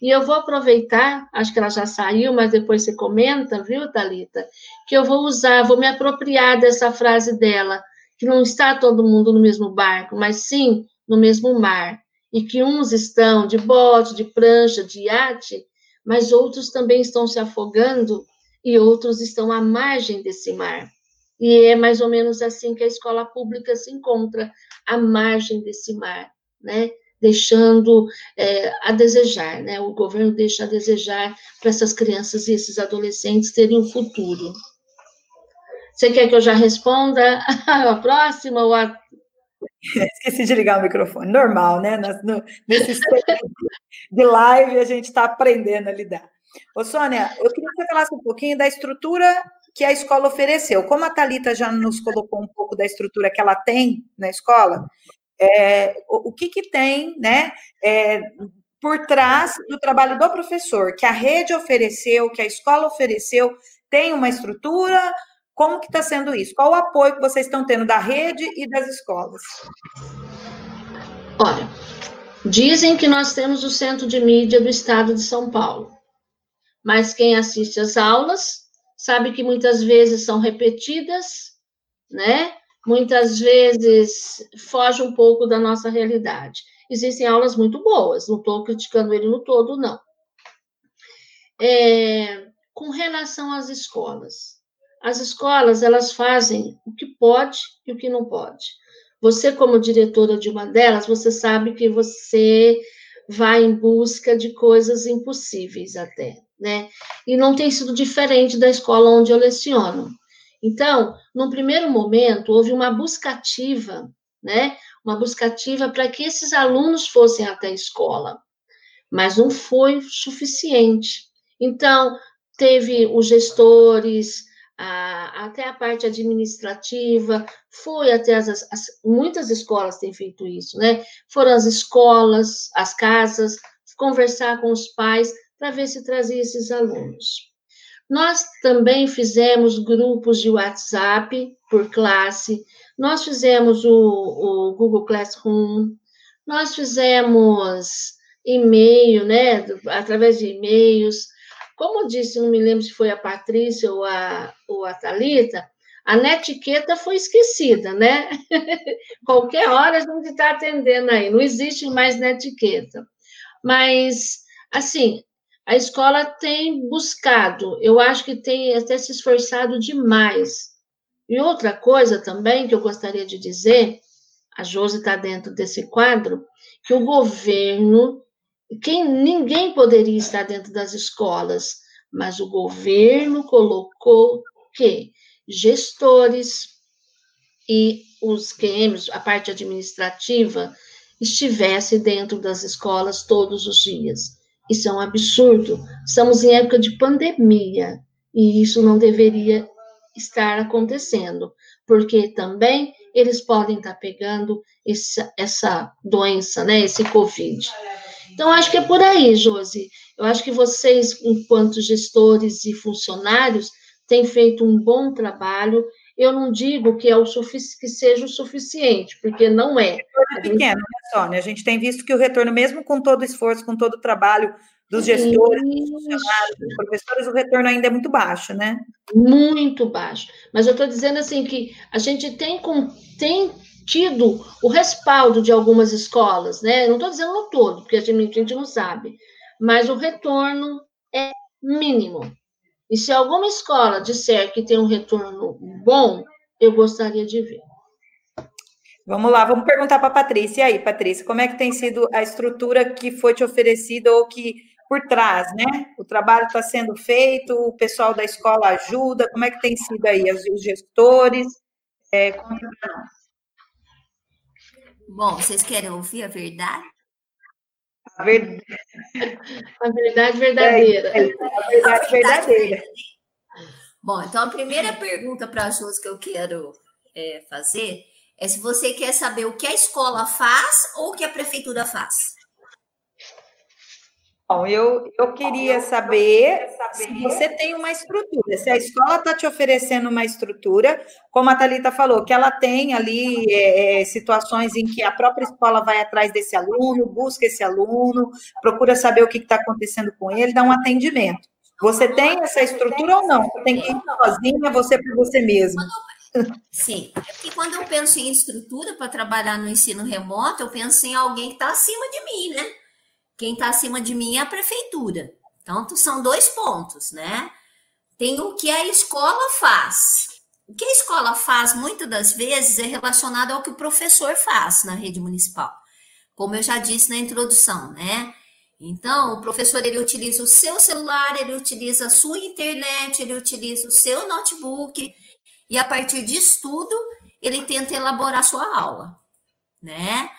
E eu vou aproveitar, acho que ela já saiu, mas depois você comenta, viu, Talita, que eu vou usar, vou me apropriar dessa frase dela, que não está todo mundo no mesmo barco, mas sim no mesmo mar, e que uns estão de bote, de prancha, de iate, mas outros também estão se afogando e outros estão à margem desse mar. E é mais ou menos assim que a escola pública se encontra, à margem desse mar, né? Deixando é, a desejar, né? O governo deixa a desejar para essas crianças e esses adolescentes terem um futuro. Você quer que eu já responda a próxima ou a Esqueci de ligar o microfone. Normal, né? No, nesse de live a gente está aprendendo a lidar. Ô, Sônia, eu queria que você falasse um pouquinho da estrutura que a escola ofereceu. Como a Talita já nos colocou um pouco da estrutura que ela tem na escola, é, o, o, que, que tem, né, é, por trás do trabalho do professor, que a rede ofereceu, que a escola ofereceu, tem uma estrutura? Como que está sendo isso? Qual o apoio que vocês estão tendo da rede e das escolas? Olha, dizem que nós temos o centro de mídia do estado de São Paulo, mas quem assiste às aulas sabe que muitas vezes são repetidas, né? Muitas vezes foge um pouco da nossa realidade. Existem aulas muito boas, não estou criticando ele no todo, não. É, com relação às escolas, as escolas elas fazem o que pode e o que não pode. Você, como diretora de uma delas, você sabe que você vai em busca de coisas impossíveis até, né? E não tem sido diferente da escola onde eu leciono. Então, num primeiro momento, houve uma buscativa, né? Uma buscativa para que esses alunos fossem até a escola, mas não foi suficiente. Então, teve os gestores, a, até a parte administrativa, foi até as, as, muitas escolas têm feito isso, né? Foram as escolas, as casas, conversar com os pais para ver se trazia esses alunos. Nós também fizemos grupos de WhatsApp por classe, nós fizemos o, o Google Classroom, nós fizemos e-mail, né, através de e-mails, como disse, não me lembro se foi a Patrícia ou a, ou a Thalita, a netiqueta foi esquecida, né? Qualquer hora a gente está atendendo aí, não existe mais netiqueta. Mas, assim, a escola tem buscado, eu acho que tem até se esforçado demais. E outra coisa também que eu gostaria de dizer, a Josi está dentro desse quadro, que o governo quem ninguém poderia estar dentro das escolas, mas o governo colocou que gestores e os QMs, a parte administrativa, estivesse dentro das escolas todos os dias. Isso é um absurdo. Estamos em época de pandemia e isso não deveria estar acontecendo, porque também eles podem estar pegando essa, essa doença, né, esse Covid. Então, acho que é por aí, Josi. Eu acho que vocês, enquanto gestores e funcionários, têm feito um bom trabalho. Eu não digo que, é o que seja o suficiente, porque não é. É pequeno, né, Sônia? A gente tem visto que o retorno, mesmo com todo o esforço, com todo o trabalho dos gestores, dos funcionários, dos professores, o retorno ainda é muito baixo, né? Muito baixo. Mas eu estou dizendo assim que a gente tem, tem tido o respaldo de algumas escolas, né? Não estou dizendo no todo, porque a gente, não sabe, mas o retorno é mínimo. E se alguma escola disser que tem um retorno bom, eu gostaria de ver. Vamos lá, vamos perguntar para a Patrícia. E aí, Patrícia, como é que tem sido a estrutura que foi te oferecida ou que por trás, né? O trabalho está sendo feito, o pessoal da escola ajuda, como é que tem sido aí os gestores? É, como Bom, vocês querem ouvir a verdade? A verdade, a verdade verdadeira. É, a verdade verdadeira. Bom, então a primeira pergunta para a Jus que eu quero é, fazer é se você quer saber o que a escola faz ou o que a prefeitura faz. Bom, eu, eu queria saber se você tem uma estrutura, se a escola está te oferecendo uma estrutura, como a Thalita falou, que ela tem ali é, é, situações em que a própria escola vai atrás desse aluno, busca esse aluno, procura saber o que está acontecendo com ele, dá um atendimento. Você tem essa estrutura ou não? Você tem que ir sozinha, você por você mesmo? Sim, é porque quando eu penso em estrutura para trabalhar no ensino remoto, eu penso em alguém que está acima de mim, né? Quem está acima de mim é a prefeitura. Então, são dois pontos, né? Tem o que a escola faz. O que a escola faz, muitas das vezes, é relacionado ao que o professor faz na rede municipal. Como eu já disse na introdução, né? Então, o professor ele utiliza o seu celular, ele utiliza a sua internet, ele utiliza o seu notebook, e a partir disso tudo, ele tenta elaborar a sua aula, né?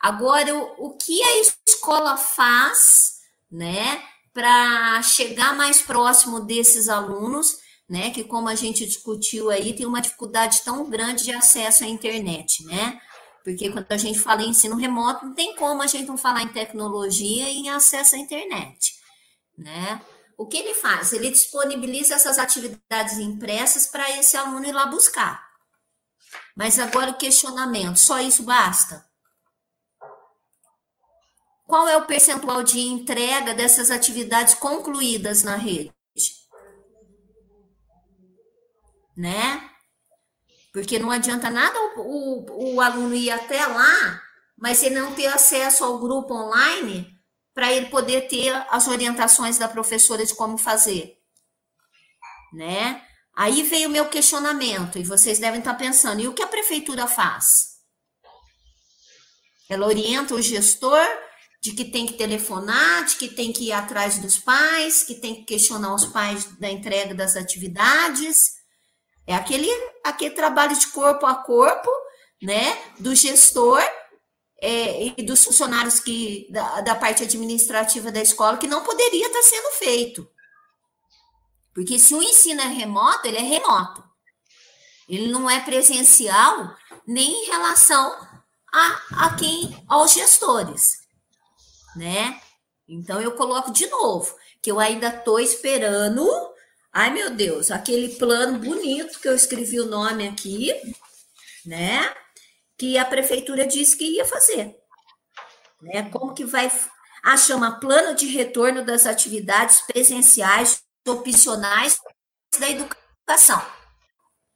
Agora, o, o que a escola faz, né, para chegar mais próximo desses alunos, né? Que como a gente discutiu aí, tem uma dificuldade tão grande de acesso à internet, né? Porque quando a gente fala em ensino remoto, não tem como a gente não falar em tecnologia e em acesso à internet, né? O que ele faz? Ele disponibiliza essas atividades impressas para esse aluno ir lá buscar. Mas agora o questionamento, só isso basta? Qual é o percentual de entrega dessas atividades concluídas na rede? Né? Porque não adianta nada o, o, o aluno ir até lá, mas ele não ter acesso ao grupo online para ele poder ter as orientações da professora de como fazer. Né? Aí veio o meu questionamento, e vocês devem estar pensando: e o que a prefeitura faz? Ela orienta o gestor de que tem que telefonar, de que tem que ir atrás dos pais, que tem que questionar os pais da entrega das atividades. É aquele, aquele trabalho de corpo a corpo, né, do gestor é, e dos funcionários que da, da parte administrativa da escola que não poderia estar sendo feito. Porque se o ensino é remoto, ele é remoto. Ele não é presencial nem em relação a, a quem aos gestores né? Então eu coloco de novo, que eu ainda estou esperando. Ai, meu Deus, aquele plano bonito que eu escrevi o nome aqui, né? Que a prefeitura disse que ia fazer. Né? Como que vai. Ah, chama Plano de Retorno das Atividades Presenciais Opcionais da Educação.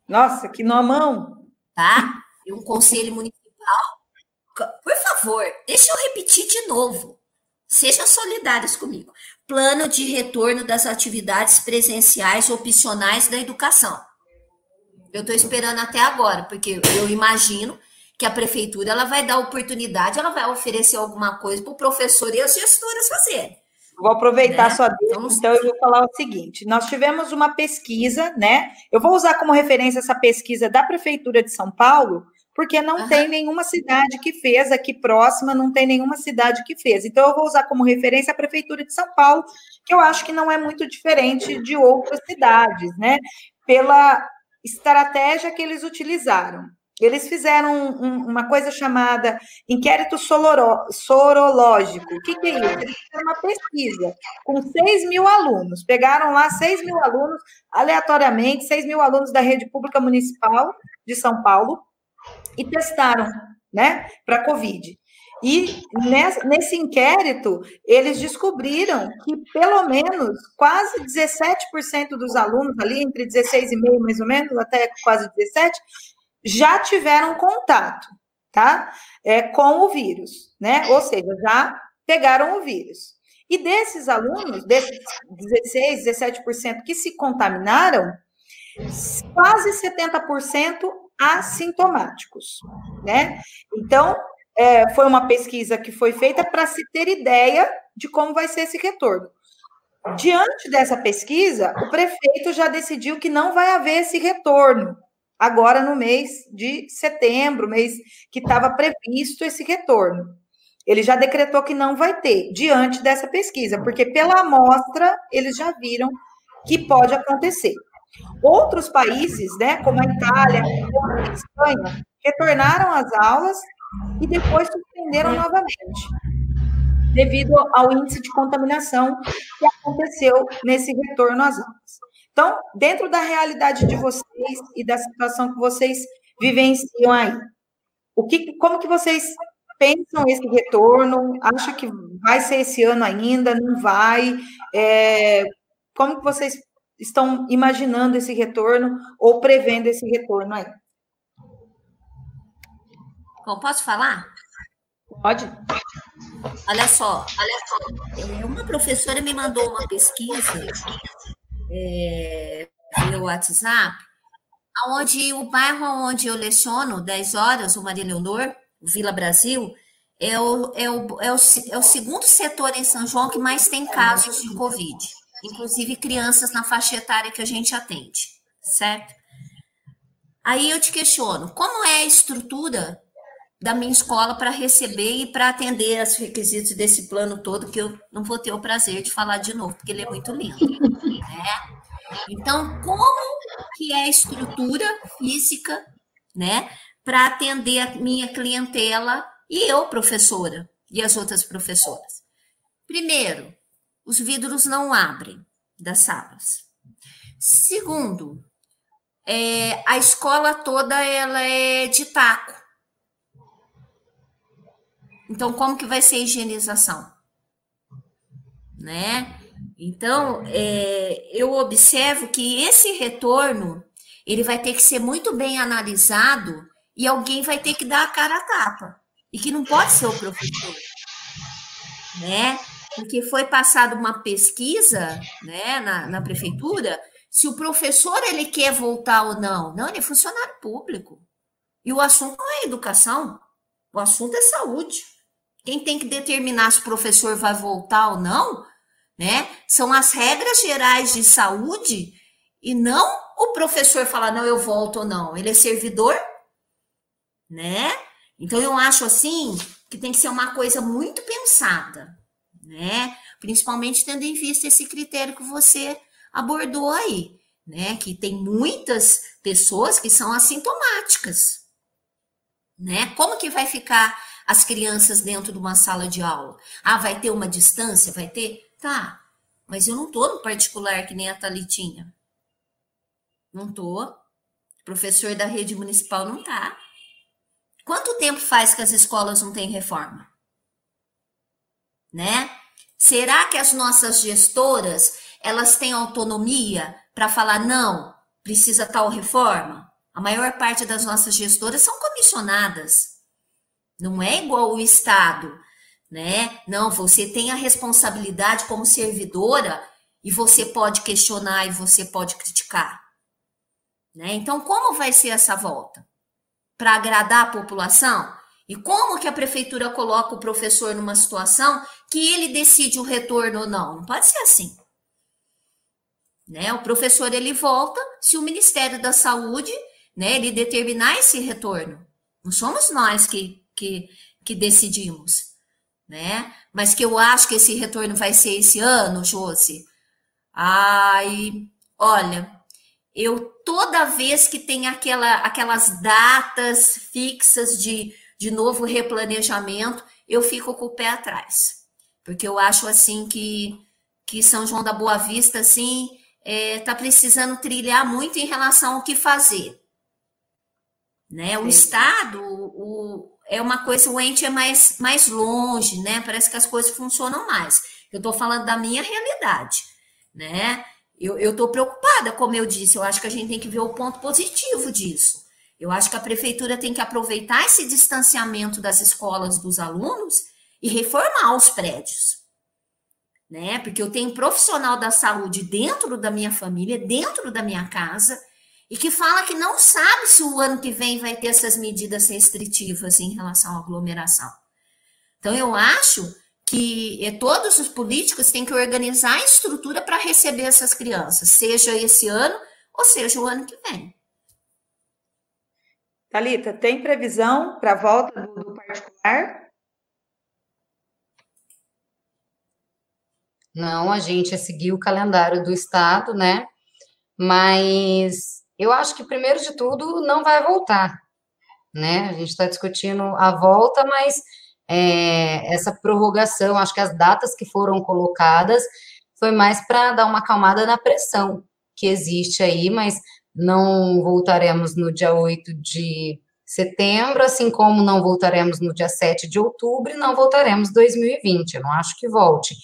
Nossa, que nomão! Tá? E um conselho municipal. Por favor, deixa eu repetir de novo. Sejam solidários comigo. Plano de retorno das atividades presenciais opcionais da educação. Eu estou esperando até agora, porque eu imagino que a prefeitura ela vai dar oportunidade, ela vai oferecer alguma coisa para o professor e as gestoras fazerem. Vou aproveitar né? sua deixa, então, então eu vou falar o seguinte: nós tivemos uma pesquisa, né? Eu vou usar como referência essa pesquisa da Prefeitura de São Paulo, porque não uhum. tem nenhuma cidade que fez aqui próxima, não tem nenhuma cidade que fez. Então, eu vou usar como referência a Prefeitura de São Paulo, que eu acho que não é muito diferente de outras cidades, né? Pela estratégia que eles utilizaram. Eles fizeram um, uma coisa chamada inquérito sorológico. O que, que, é isso? Eles fizeram uma pesquisa com 6 mil alunos. Pegaram lá 6 mil alunos, aleatoriamente, 6 mil alunos da rede pública municipal de São Paulo, e testaram, né, para Covid. E nesse inquérito, eles descobriram que pelo menos quase 17% dos alunos, ali entre 16,5% mais ou menos, até quase 17%, já tiveram contato, tá? É, com o vírus, né? Ou seja, já pegaram o vírus. E desses alunos, desses 16, 17% que se contaminaram, quase 70% assintomáticos, né? Então, é, foi uma pesquisa que foi feita para se ter ideia de como vai ser esse retorno. Diante dessa pesquisa, o prefeito já decidiu que não vai haver esse retorno agora no mês de setembro, mês que estava previsto esse retorno. Ele já decretou que não vai ter, diante dessa pesquisa, porque pela amostra eles já viram que pode acontecer. Outros países, né, como a Itália, a Espanha, retornaram às aulas e depois suspenderam novamente, devido ao índice de contaminação que aconteceu nesse retorno às aulas. Então, dentro da realidade de vocês e da situação que vocês vivenciam aí, o que, como que vocês pensam esse retorno? Acha que vai ser esse ano ainda? Não vai? É, como que vocês estão imaginando esse retorno ou prevendo esse retorno aí? Bom, posso falar? Pode. Olha só, olha só. Uma professora me mandou uma pesquisa é, pelo WhatsApp, onde o bairro onde eu leciono, 10 horas, o Maria Leonor, Vila Brasil, é o, é, o, é, o, é o segundo setor em São João que mais tem casos de Covid inclusive crianças na faixa etária que a gente atende, certo? Aí eu te questiono, como é a estrutura da minha escola para receber e para atender os requisitos desse plano todo, que eu não vou ter o prazer de falar de novo, porque ele é muito lindo. Né? Então, como que é a estrutura física, né, para atender a minha clientela e eu, professora, e as outras professoras? Primeiro, os vidros não abrem das salas. Segundo, é, a escola toda ela é de taco. Então, como que vai ser a higienização? Né? Então, é, eu observo que esse retorno ele vai ter que ser muito bem analisado e alguém vai ter que dar a cara a tapa. E que não pode ser o professor. Né? Porque foi passada uma pesquisa né, na, na prefeitura se o professor ele quer voltar ou não. Não, ele é funcionário público. E o assunto não é educação, o assunto é saúde. Quem tem que determinar se o professor vai voltar ou não né? São as regras gerais de saúde e não o professor falar, não, eu volto ou não. Ele é servidor, né? Então, eu acho assim que tem que ser uma coisa muito pensada, né? Principalmente tendo em vista esse critério que você abordou aí, né? Que tem muitas pessoas que são assintomáticas, né? Como que vai ficar as crianças dentro de uma sala de aula? Ah, vai ter uma distância? Vai ter? Tá, mas eu não tô no particular que nem a Talitinha. Não tô. professor da rede municipal não tá. Quanto tempo faz que as escolas não têm reforma? Né? Será que as nossas gestoras, elas têm autonomia para falar não, precisa tal reforma? A maior parte das nossas gestoras são comissionadas. Não é igual o Estado, né? Não, você tem a responsabilidade como servidora e você pode questionar e você pode criticar. Né? Então, como vai ser essa volta? Para agradar a população? E como que a prefeitura coloca o professor numa situação que ele decide o retorno ou não? Não pode ser assim. Né? O professor ele volta se o Ministério da Saúde, né, ele determinar esse retorno. Não somos nós que, que, que decidimos né? Mas que eu acho que esse retorno vai ser esse ano, Josi. Ai, olha, eu toda vez que tem aquela, aquelas datas fixas de, de novo replanejamento, eu fico com o pé atrás. Porque eu acho assim que, que São João da Boa Vista, assim, é, tá precisando trilhar muito em relação ao que fazer. Né? O Estado, o, é uma coisa, o ente é mais, mais longe, né? Parece que as coisas funcionam mais. Eu estou falando da minha realidade, né? Eu estou preocupada, como eu disse, eu acho que a gente tem que ver o ponto positivo disso. Eu acho que a prefeitura tem que aproveitar esse distanciamento das escolas dos alunos e reformar os prédios. Né? Porque eu tenho profissional da saúde dentro da minha família, dentro da minha casa, e que fala que não sabe se o ano que vem vai ter essas medidas restritivas em relação à aglomeração. Então, eu acho que é, todos os políticos têm que organizar a estrutura para receber essas crianças, seja esse ano ou seja o ano que vem. Talita, tem previsão para a volta do, do particular? Não, a gente seguiu o calendário do estado, né? Mas eu acho que, primeiro de tudo, não vai voltar, né? A gente está discutindo a volta, mas é, essa prorrogação, acho que as datas que foram colocadas foi mais para dar uma acalmada na pressão que existe aí, mas não voltaremos no dia 8 de setembro, assim como não voltaremos no dia 7 de outubro e não voltaremos em 2020. Eu não acho que volte.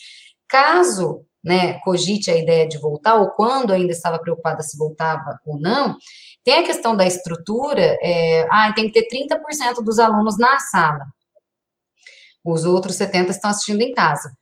Caso né, cogite a ideia de voltar, ou quando ainda estava preocupada se voltava ou não, tem a questão da estrutura, é, ah, tem que ter 30% dos alunos na sala, os outros 70% estão assistindo em casa.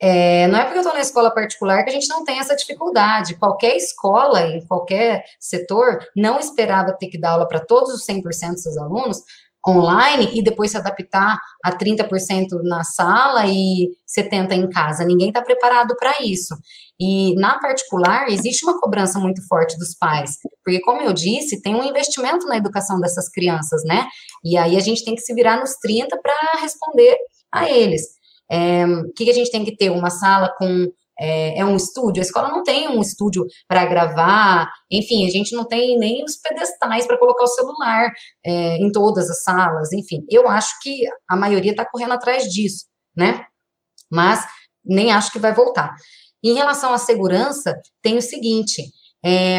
É, não é porque eu estou na escola particular que a gente não tem essa dificuldade. Qualquer escola, em qualquer setor, não esperava ter que dar aula para todos os 100% dos seus alunos online e depois se adaptar a 30% na sala e 70% em casa. Ninguém está preparado para isso. E na particular, existe uma cobrança muito forte dos pais, porque, como eu disse, tem um investimento na educação dessas crianças, né? E aí a gente tem que se virar nos 30 para responder a eles. É, o que, que a gente tem que ter? Uma sala com é, é, um estúdio. A escola não tem um estúdio para gravar, enfim, a gente não tem nem os pedestais para colocar o celular é, em todas as salas, enfim. Eu acho que a maioria está correndo atrás disso, né? Mas nem acho que vai voltar. Em relação à segurança, tem o seguinte: é,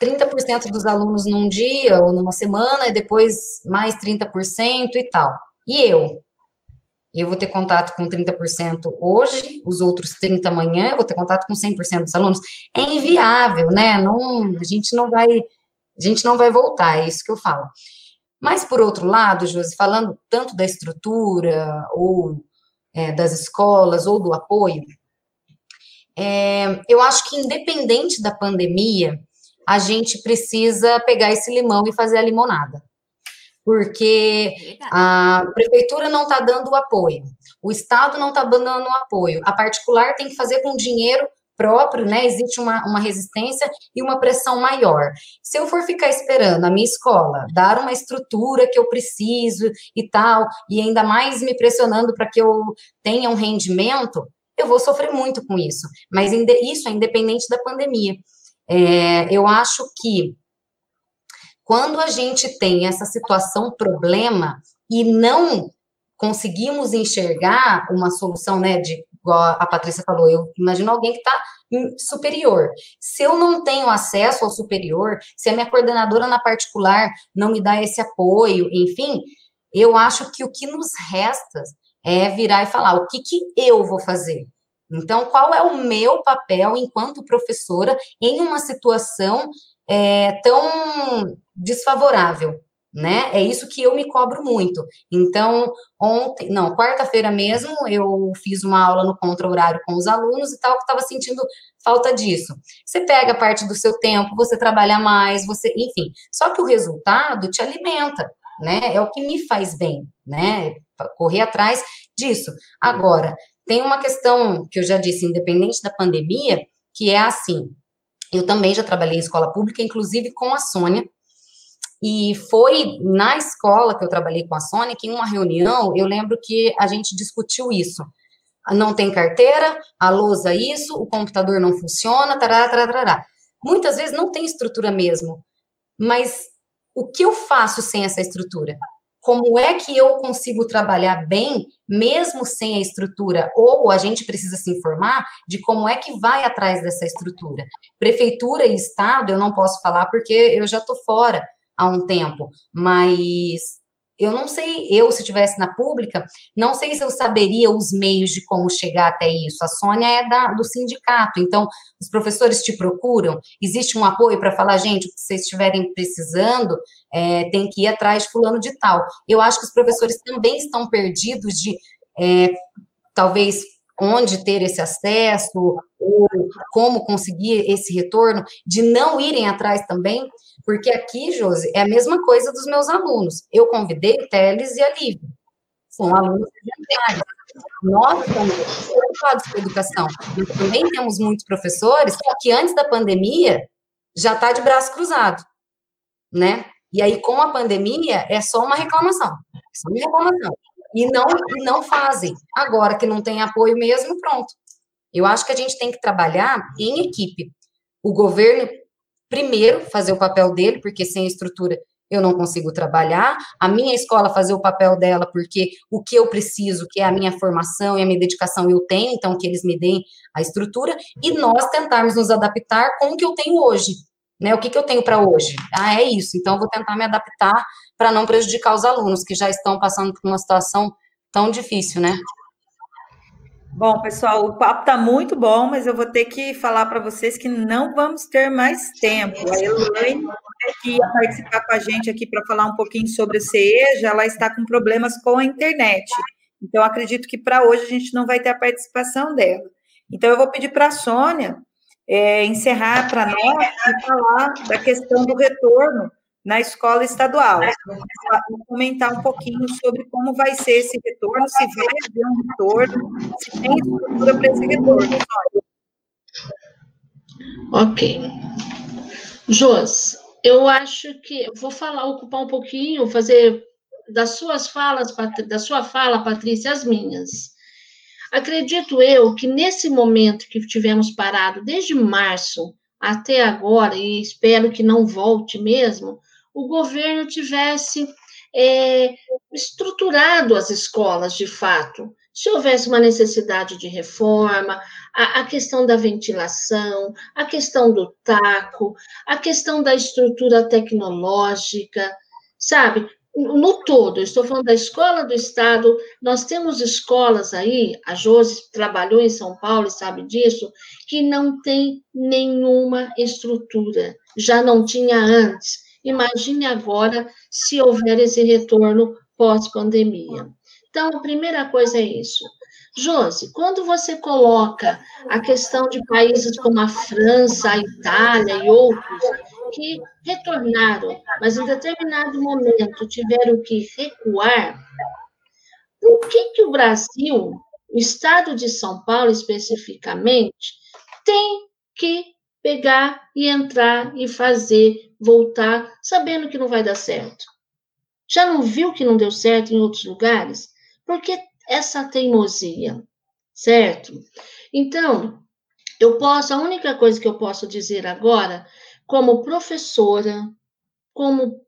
30% dos alunos num dia ou numa semana, e depois mais 30% e tal. E eu? Eu vou ter contato com 30% hoje, os outros 30% amanhã, eu vou ter contato com 100% dos alunos. É inviável, né? Não, a gente não vai, a gente não vai voltar, é isso que eu falo. Mas, por outro lado, Josi, falando tanto da estrutura, ou é, das escolas, ou do apoio, é, eu acho que, independente da pandemia, a gente precisa pegar esse limão e fazer a limonada porque a prefeitura não está dando o apoio, o Estado não está dando o apoio, a particular tem que fazer com dinheiro próprio, né? Existe uma, uma resistência e uma pressão maior. Se eu for ficar esperando a minha escola dar uma estrutura que eu preciso e tal, e ainda mais me pressionando para que eu tenha um rendimento, eu vou sofrer muito com isso. Mas isso é independente da pandemia. É, eu acho que quando a gente tem essa situação problema e não conseguimos enxergar uma solução, né, de igual a Patrícia falou, eu imagino alguém que está superior. Se eu não tenho acesso ao superior, se a minha coordenadora na particular não me dá esse apoio, enfim, eu acho que o que nos resta é virar e falar o que, que eu vou fazer. Então, qual é o meu papel enquanto professora em uma situação é, tão desfavorável, né? É isso que eu me cobro muito. Então, ontem, não, quarta-feira mesmo, eu fiz uma aula no contra-horário com os alunos e tal, que estava sentindo falta disso. Você pega parte do seu tempo, você trabalha mais, você, enfim. Só que o resultado te alimenta, né? É o que me faz bem, né? Correr atrás disso. Agora, tem uma questão que eu já disse, independente da pandemia, que é assim: eu também já trabalhei em escola pública, inclusive com a Sônia. E foi na escola que eu trabalhei com a Sônia que em uma reunião eu lembro que a gente discutiu isso. Não tem carteira, a lousa isso, o computador não funciona, tarará, tarará. Muitas vezes não tem estrutura mesmo. Mas o que eu faço sem essa estrutura? como é que eu consigo trabalhar bem, mesmo sem a estrutura? Ou a gente precisa se informar de como é que vai atrás dessa estrutura. Prefeitura e Estado, eu não posso falar porque eu já estou fora há um tempo, mas eu não sei, eu se estivesse na pública, não sei se eu saberia os meios de como chegar até isso. A Sônia é da, do sindicato, então os professores te procuram, existe um apoio para falar, gente, o que vocês estiverem precisando, é, tem que ir atrás de fulano de tal. Eu acho que os professores também estão perdidos de, é, talvez, onde ter esse acesso, ou como conseguir esse retorno, de não irem atrás também porque aqui, Josi, é a mesma coisa dos meus alunos. Eu convidei o Teles e a Lívia. São alunos sedentários. Nós estamos preocupados com a educação. Mas também temos muitos professores que antes da pandemia já está de braço cruzado, né? E aí, com a pandemia, é só uma reclamação. É só uma reclamação. E não, e não fazem. Agora que não tem apoio mesmo, pronto. Eu acho que a gente tem que trabalhar em equipe. O governo primeiro, fazer o papel dele, porque sem estrutura eu não consigo trabalhar, a minha escola fazer o papel dela, porque o que eu preciso, que é a minha formação e a minha dedicação, eu tenho, então que eles me deem a estrutura, e nós tentarmos nos adaptar com o que eu tenho hoje. Né, o que, que eu tenho para hoje? Ah, é isso. Então, eu vou tentar me adaptar para não prejudicar os alunos que já estão passando por uma situação tão difícil, né? Bom, pessoal, o papo está muito bom, mas eu vou ter que falar para vocês que não vamos ter mais tempo. A Elaine, que ia participar com a gente aqui para falar um pouquinho sobre o CEJA, ela está com problemas com a internet. Então, acredito que para hoje a gente não vai ter a participação dela. Então, eu vou pedir para a Sônia é, encerrar para nós e falar da questão do retorno na escola estadual. Vou comentar um pouquinho sobre como vai ser esse retorno, se vai haver um retorno, se tem estrutura para esse retorno. Ok. Jos, eu acho que vou falar, ocupar um pouquinho, fazer das suas falas, da sua fala, Patrícia, as minhas. Acredito eu que nesse momento que tivemos parado desde março até agora, e espero que não volte mesmo, o governo tivesse é, estruturado as escolas de fato. Se houvesse uma necessidade de reforma, a, a, questão da ventilação, a questão do taco, a questão da estrutura tecnológica, sabe? no todo, estou falando da escola do Estado, nós temos escolas aí, a Josi trabalhou em São Paulo e sabe disso, que não tem nenhuma estrutura, já não tinha antes. Imagine agora se houver esse retorno pós-pandemia. Então, a primeira coisa é isso. Josi, quando você coloca a questão de países como a França, a Itália e outros, que retornaram, mas em determinado momento tiveram que recuar, por que, que o Brasil, o estado de São Paulo especificamente, tem que pegar e entrar e fazer, voltar, sabendo que não vai dar certo? Já não viu que não deu certo em outros lugares? Por que essa teimosia? Certo? Então, eu posso, a única coisa que eu posso dizer agora como professora, como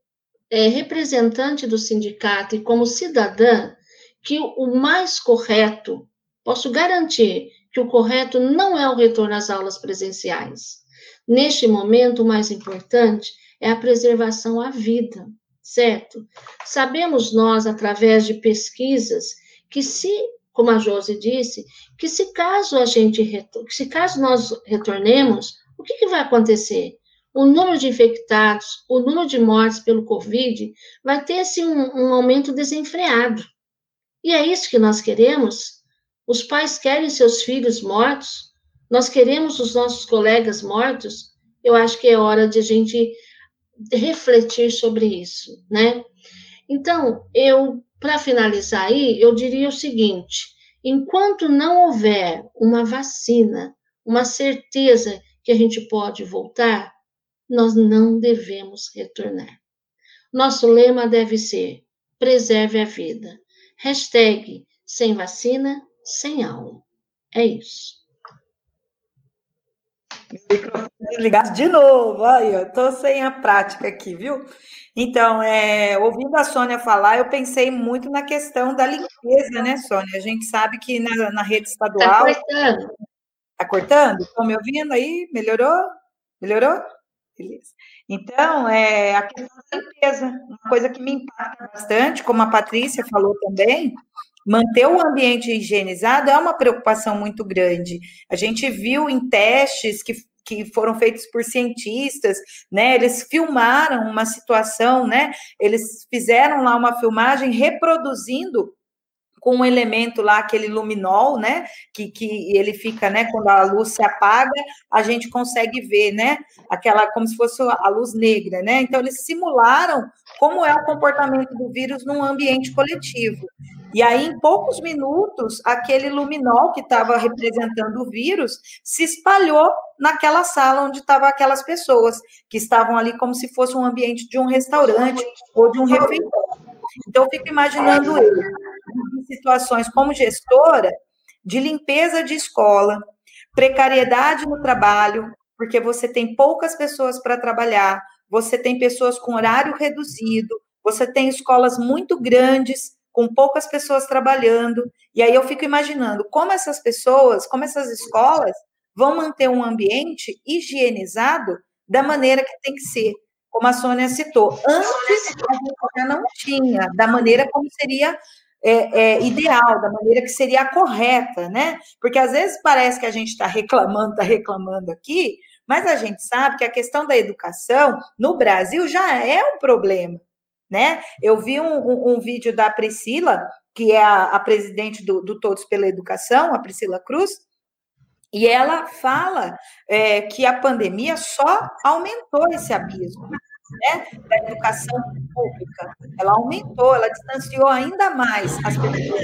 é, representante do sindicato e como cidadã, que o mais correto, posso garantir que o correto não é o retorno às aulas presenciais. Neste momento, o mais importante é a preservação à vida, certo? Sabemos nós, através de pesquisas, que se, como a Josi disse, que se caso a gente, se caso nós retornemos, o que, que vai acontecer? o número de infectados, o número de mortes pelo Covid, vai ter assim, um, um aumento desenfreado. E é isso que nós queremos? Os pais querem seus filhos mortos? Nós queremos os nossos colegas mortos? Eu acho que é hora de a gente refletir sobre isso, né? Então, eu, para finalizar aí, eu diria o seguinte: enquanto não houver uma vacina, uma certeza que a gente pode voltar, nós não devemos retornar. Nosso lema deve ser: preserve a vida. Hashtag sem vacina, sem aula. É isso. Desligado de novo, aí, eu tô sem a prática aqui, viu? Então, é, ouvindo a Sônia falar, eu pensei muito na questão da limpeza, né, Sônia? A gente sabe que na, na rede estadual. Está cortando. Está cortando? Estão me ouvindo aí? Melhorou? Melhorou? Beleza. Então, é a questão da limpeza, uma coisa que me impacta bastante, como a Patrícia falou também, manter o ambiente higienizado é uma preocupação muito grande. A gente viu em testes que, que foram feitos por cientistas, né? Eles filmaram uma situação, né? Eles fizeram lá uma filmagem reproduzindo com um elemento lá, aquele luminol, né? Que, que ele fica, né? Quando a luz se apaga, a gente consegue ver, né? Aquela, como se fosse a luz negra, né? Então, eles simularam como é o comportamento do vírus num ambiente coletivo. E aí, em poucos minutos, aquele luminol que estava representando o vírus se espalhou naquela sala onde estavam aquelas pessoas, que estavam ali como se fosse um ambiente de um restaurante ou de um refeitório. Então, eu fico imaginando ele em situações como gestora de limpeza de escola, precariedade no trabalho, porque você tem poucas pessoas para trabalhar, você tem pessoas com horário reduzido, você tem escolas muito grandes com poucas pessoas trabalhando, e aí eu fico imaginando como essas pessoas, como essas escolas vão manter um ambiente higienizado da maneira que tem que ser como a Sônia citou. Antes, a gente não tinha, da maneira como seria é, é, ideal, da maneira que seria a correta, né? Porque às vezes parece que a gente está reclamando, está reclamando aqui, mas a gente sabe que a questão da educação no Brasil já é um problema, né? Eu vi um, um, um vídeo da Priscila, que é a, a presidente do, do Todos pela Educação, a Priscila Cruz, e ela fala é, que a pandemia só aumentou esse abismo, né, da educação pública. Ela aumentou, ela distanciou ainda mais as pessoas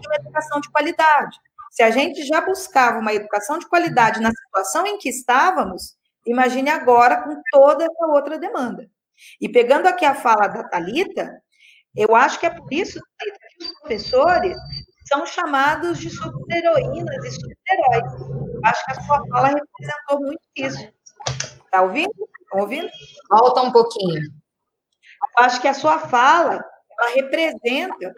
de uma educação de qualidade. Se a gente já buscava uma educação de qualidade na situação em que estávamos, imagine agora com toda essa outra demanda. E pegando aqui a fala da Talita, eu acho que é por isso que os professores são chamados de super-heroínas e super-heróis. Acho que a sua fala representou muito isso. Está ouvindo? Ouvindo? Volta um pouquinho. Acho que a sua fala ela representa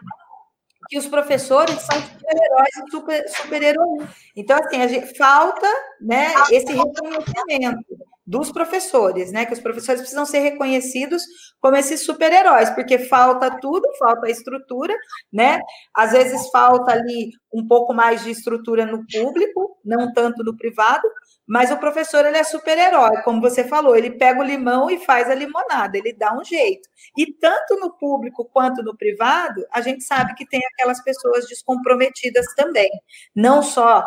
que os professores são super-heróis e super, super-heroínas. Então, assim, a gente, falta né, esse reconhecimento dos professores, né? Que os professores precisam ser reconhecidos como esses super-heróis, porque falta tudo, falta a estrutura, né? Às vezes falta ali um pouco mais de estrutura no público, não tanto no privado, mas o professor ele é super-herói, como você falou, ele pega o limão e faz a limonada, ele dá um jeito. E tanto no público quanto no privado, a gente sabe que tem aquelas pessoas descomprometidas também, não só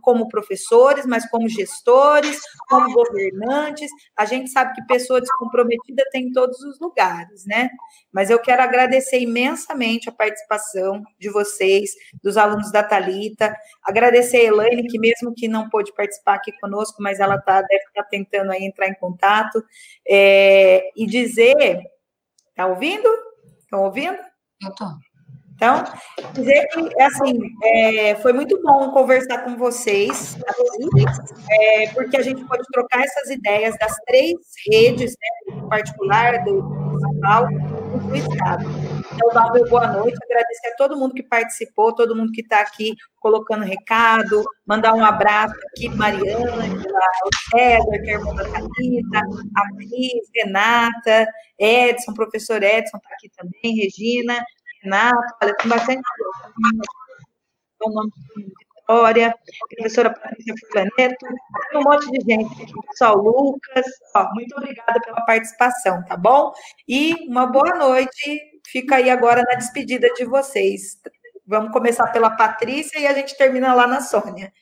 como professores, mas como gestores, como governantes. A gente sabe que pessoa descomprometida tem em todos os lugares, né? Mas eu quero agradecer imensamente a participação de vocês, dos alunos da Talita, agradecer a Elaine, que mesmo que não pôde participar aqui conosco, mas ela tá, deve estar tá tentando aí entrar em contato, é, e dizer, tá ouvindo? Estão ouvindo? Eu tô. Então, dizer que, assim, é, foi muito bom conversar com vocês, é, porque a gente pode trocar essas ideias das três redes, né, do particular, do municipal e do Estado. Então, uma boa noite, agradecer a todo mundo que participou, todo mundo que está aqui colocando recado, mandar um abraço aqui, Mariana, o César, que é irmã da Thalita, a Cris, Renata, Edson, professor Edson está aqui também, Regina, Renato, olha, tem bastante o nome de Vitória, professora Patrícia Fulaneto, tem um monte de gente aqui, pessoal, Lucas, ó, muito obrigada pela participação, tá bom? E uma boa noite, fica aí agora na despedida de vocês. Vamos começar pela Patrícia e a gente termina lá na Sônia.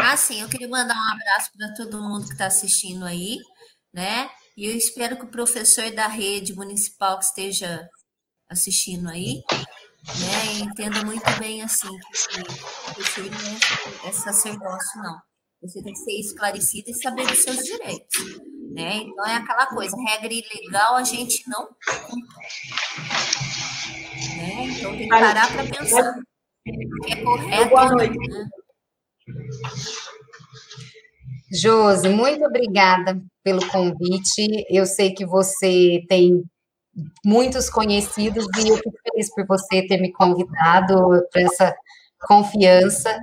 Ah, sim, eu queria mandar um abraço para todo mundo que está assistindo aí, né? E eu espero que o professor da rede municipal que esteja assistindo aí, né, entenda muito bem assim que você não é sacerdócio, não. Você tem que ser esclarecido e saber dos seus direitos. Né? Então é aquela coisa, regra ilegal a gente não né? Então tem que parar para pensar. Que é correto. Boa noite. Né? Josi, muito obrigada pelo convite. Eu sei que você tem muitos conhecidos e eu fico feliz por você ter me convidado para essa confiança.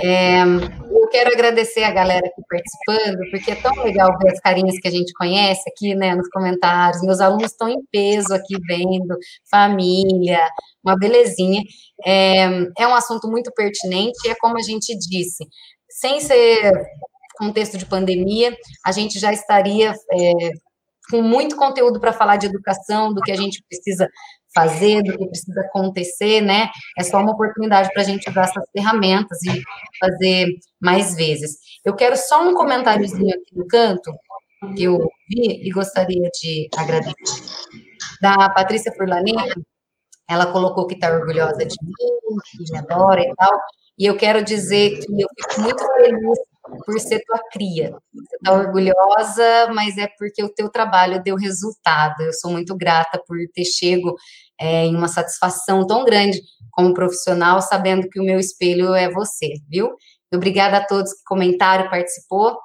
É, eu quero agradecer a galera aqui participando, porque é tão legal ver as carinhas que a gente conhece aqui, né, nos comentários. Meus alunos estão em peso aqui vendo, família, uma belezinha. É, é um assunto muito pertinente e é como a gente disse, sem ser contexto de pandemia, a gente já estaria é, com muito conteúdo para falar de educação, do que a gente precisa fazer, do que precisa acontecer, né? É só uma oportunidade para a gente usar essas ferramentas e fazer mais vezes. Eu quero só um comentáriozinho aqui no canto, que eu vi e gostaria de agradecer. Da Patrícia Furlaneta, ela colocou que está orgulhosa de mim, que me adora e tal, e eu quero dizer que eu fico muito feliz por ser tua cria. Você está orgulhosa, mas é porque o teu trabalho deu resultado. Eu sou muito grata por ter chego é, em uma satisfação tão grande como profissional, sabendo que o meu espelho é você, viu? Obrigada a todos que comentaram, participou.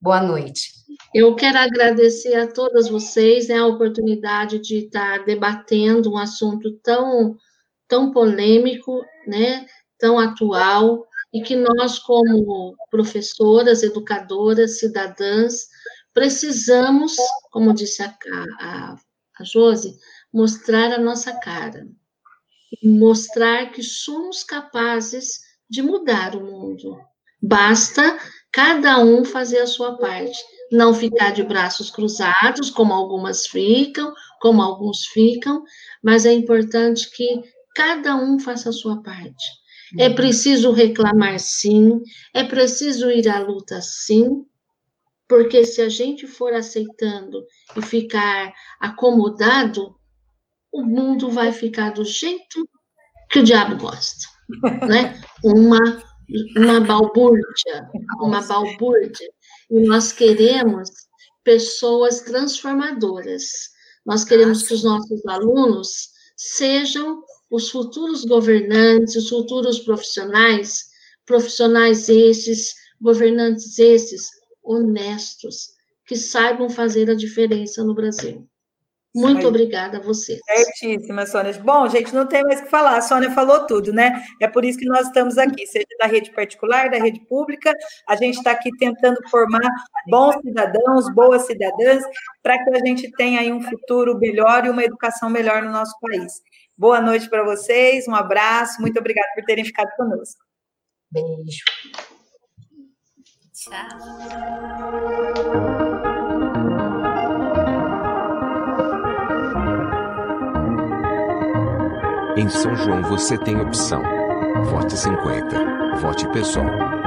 Boa noite. Eu quero agradecer a todas vocês né, a oportunidade de estar debatendo um assunto tão, tão polêmico, né, tão atual, e que nós, como professoras, educadoras, cidadãs, precisamos, como disse a, a, a Josi, mostrar a nossa cara, mostrar que somos capazes de mudar o mundo. Basta cada um fazer a sua parte, não ficar de braços cruzados, como algumas ficam, como alguns ficam, mas é importante que cada um faça a sua parte É preciso reclamar, sim. É preciso ir à luta, sim. Porque se a gente for aceitando e ficar acomodado, o mundo vai ficar do jeito que o diabo gosta, né? Uma uma balbúrdia, uma balbúrdia. E nós queremos pessoas transformadoras. Nós queremos que os nossos alunos sejam os futuros governantes, os futuros profissionais, profissionais esses, governantes esses, honestos, que saibam fazer a diferença no Brasil. Muito obrigada a você. Certíssima, Sônia. Bom, gente, não tem mais o que falar. A Sônia falou tudo, né? É por isso que nós estamos aqui, seja da rede particular, da rede pública. A gente está aqui tentando formar bons cidadãos, boas cidadãs, para que a gente tenha aí um futuro melhor e uma educação melhor no nosso país. Boa noite para vocês, um abraço, muito obrigada por terem ficado conosco. Beijo. Tchau. Em São João você tem opção. Vote 50. Vote pessoal.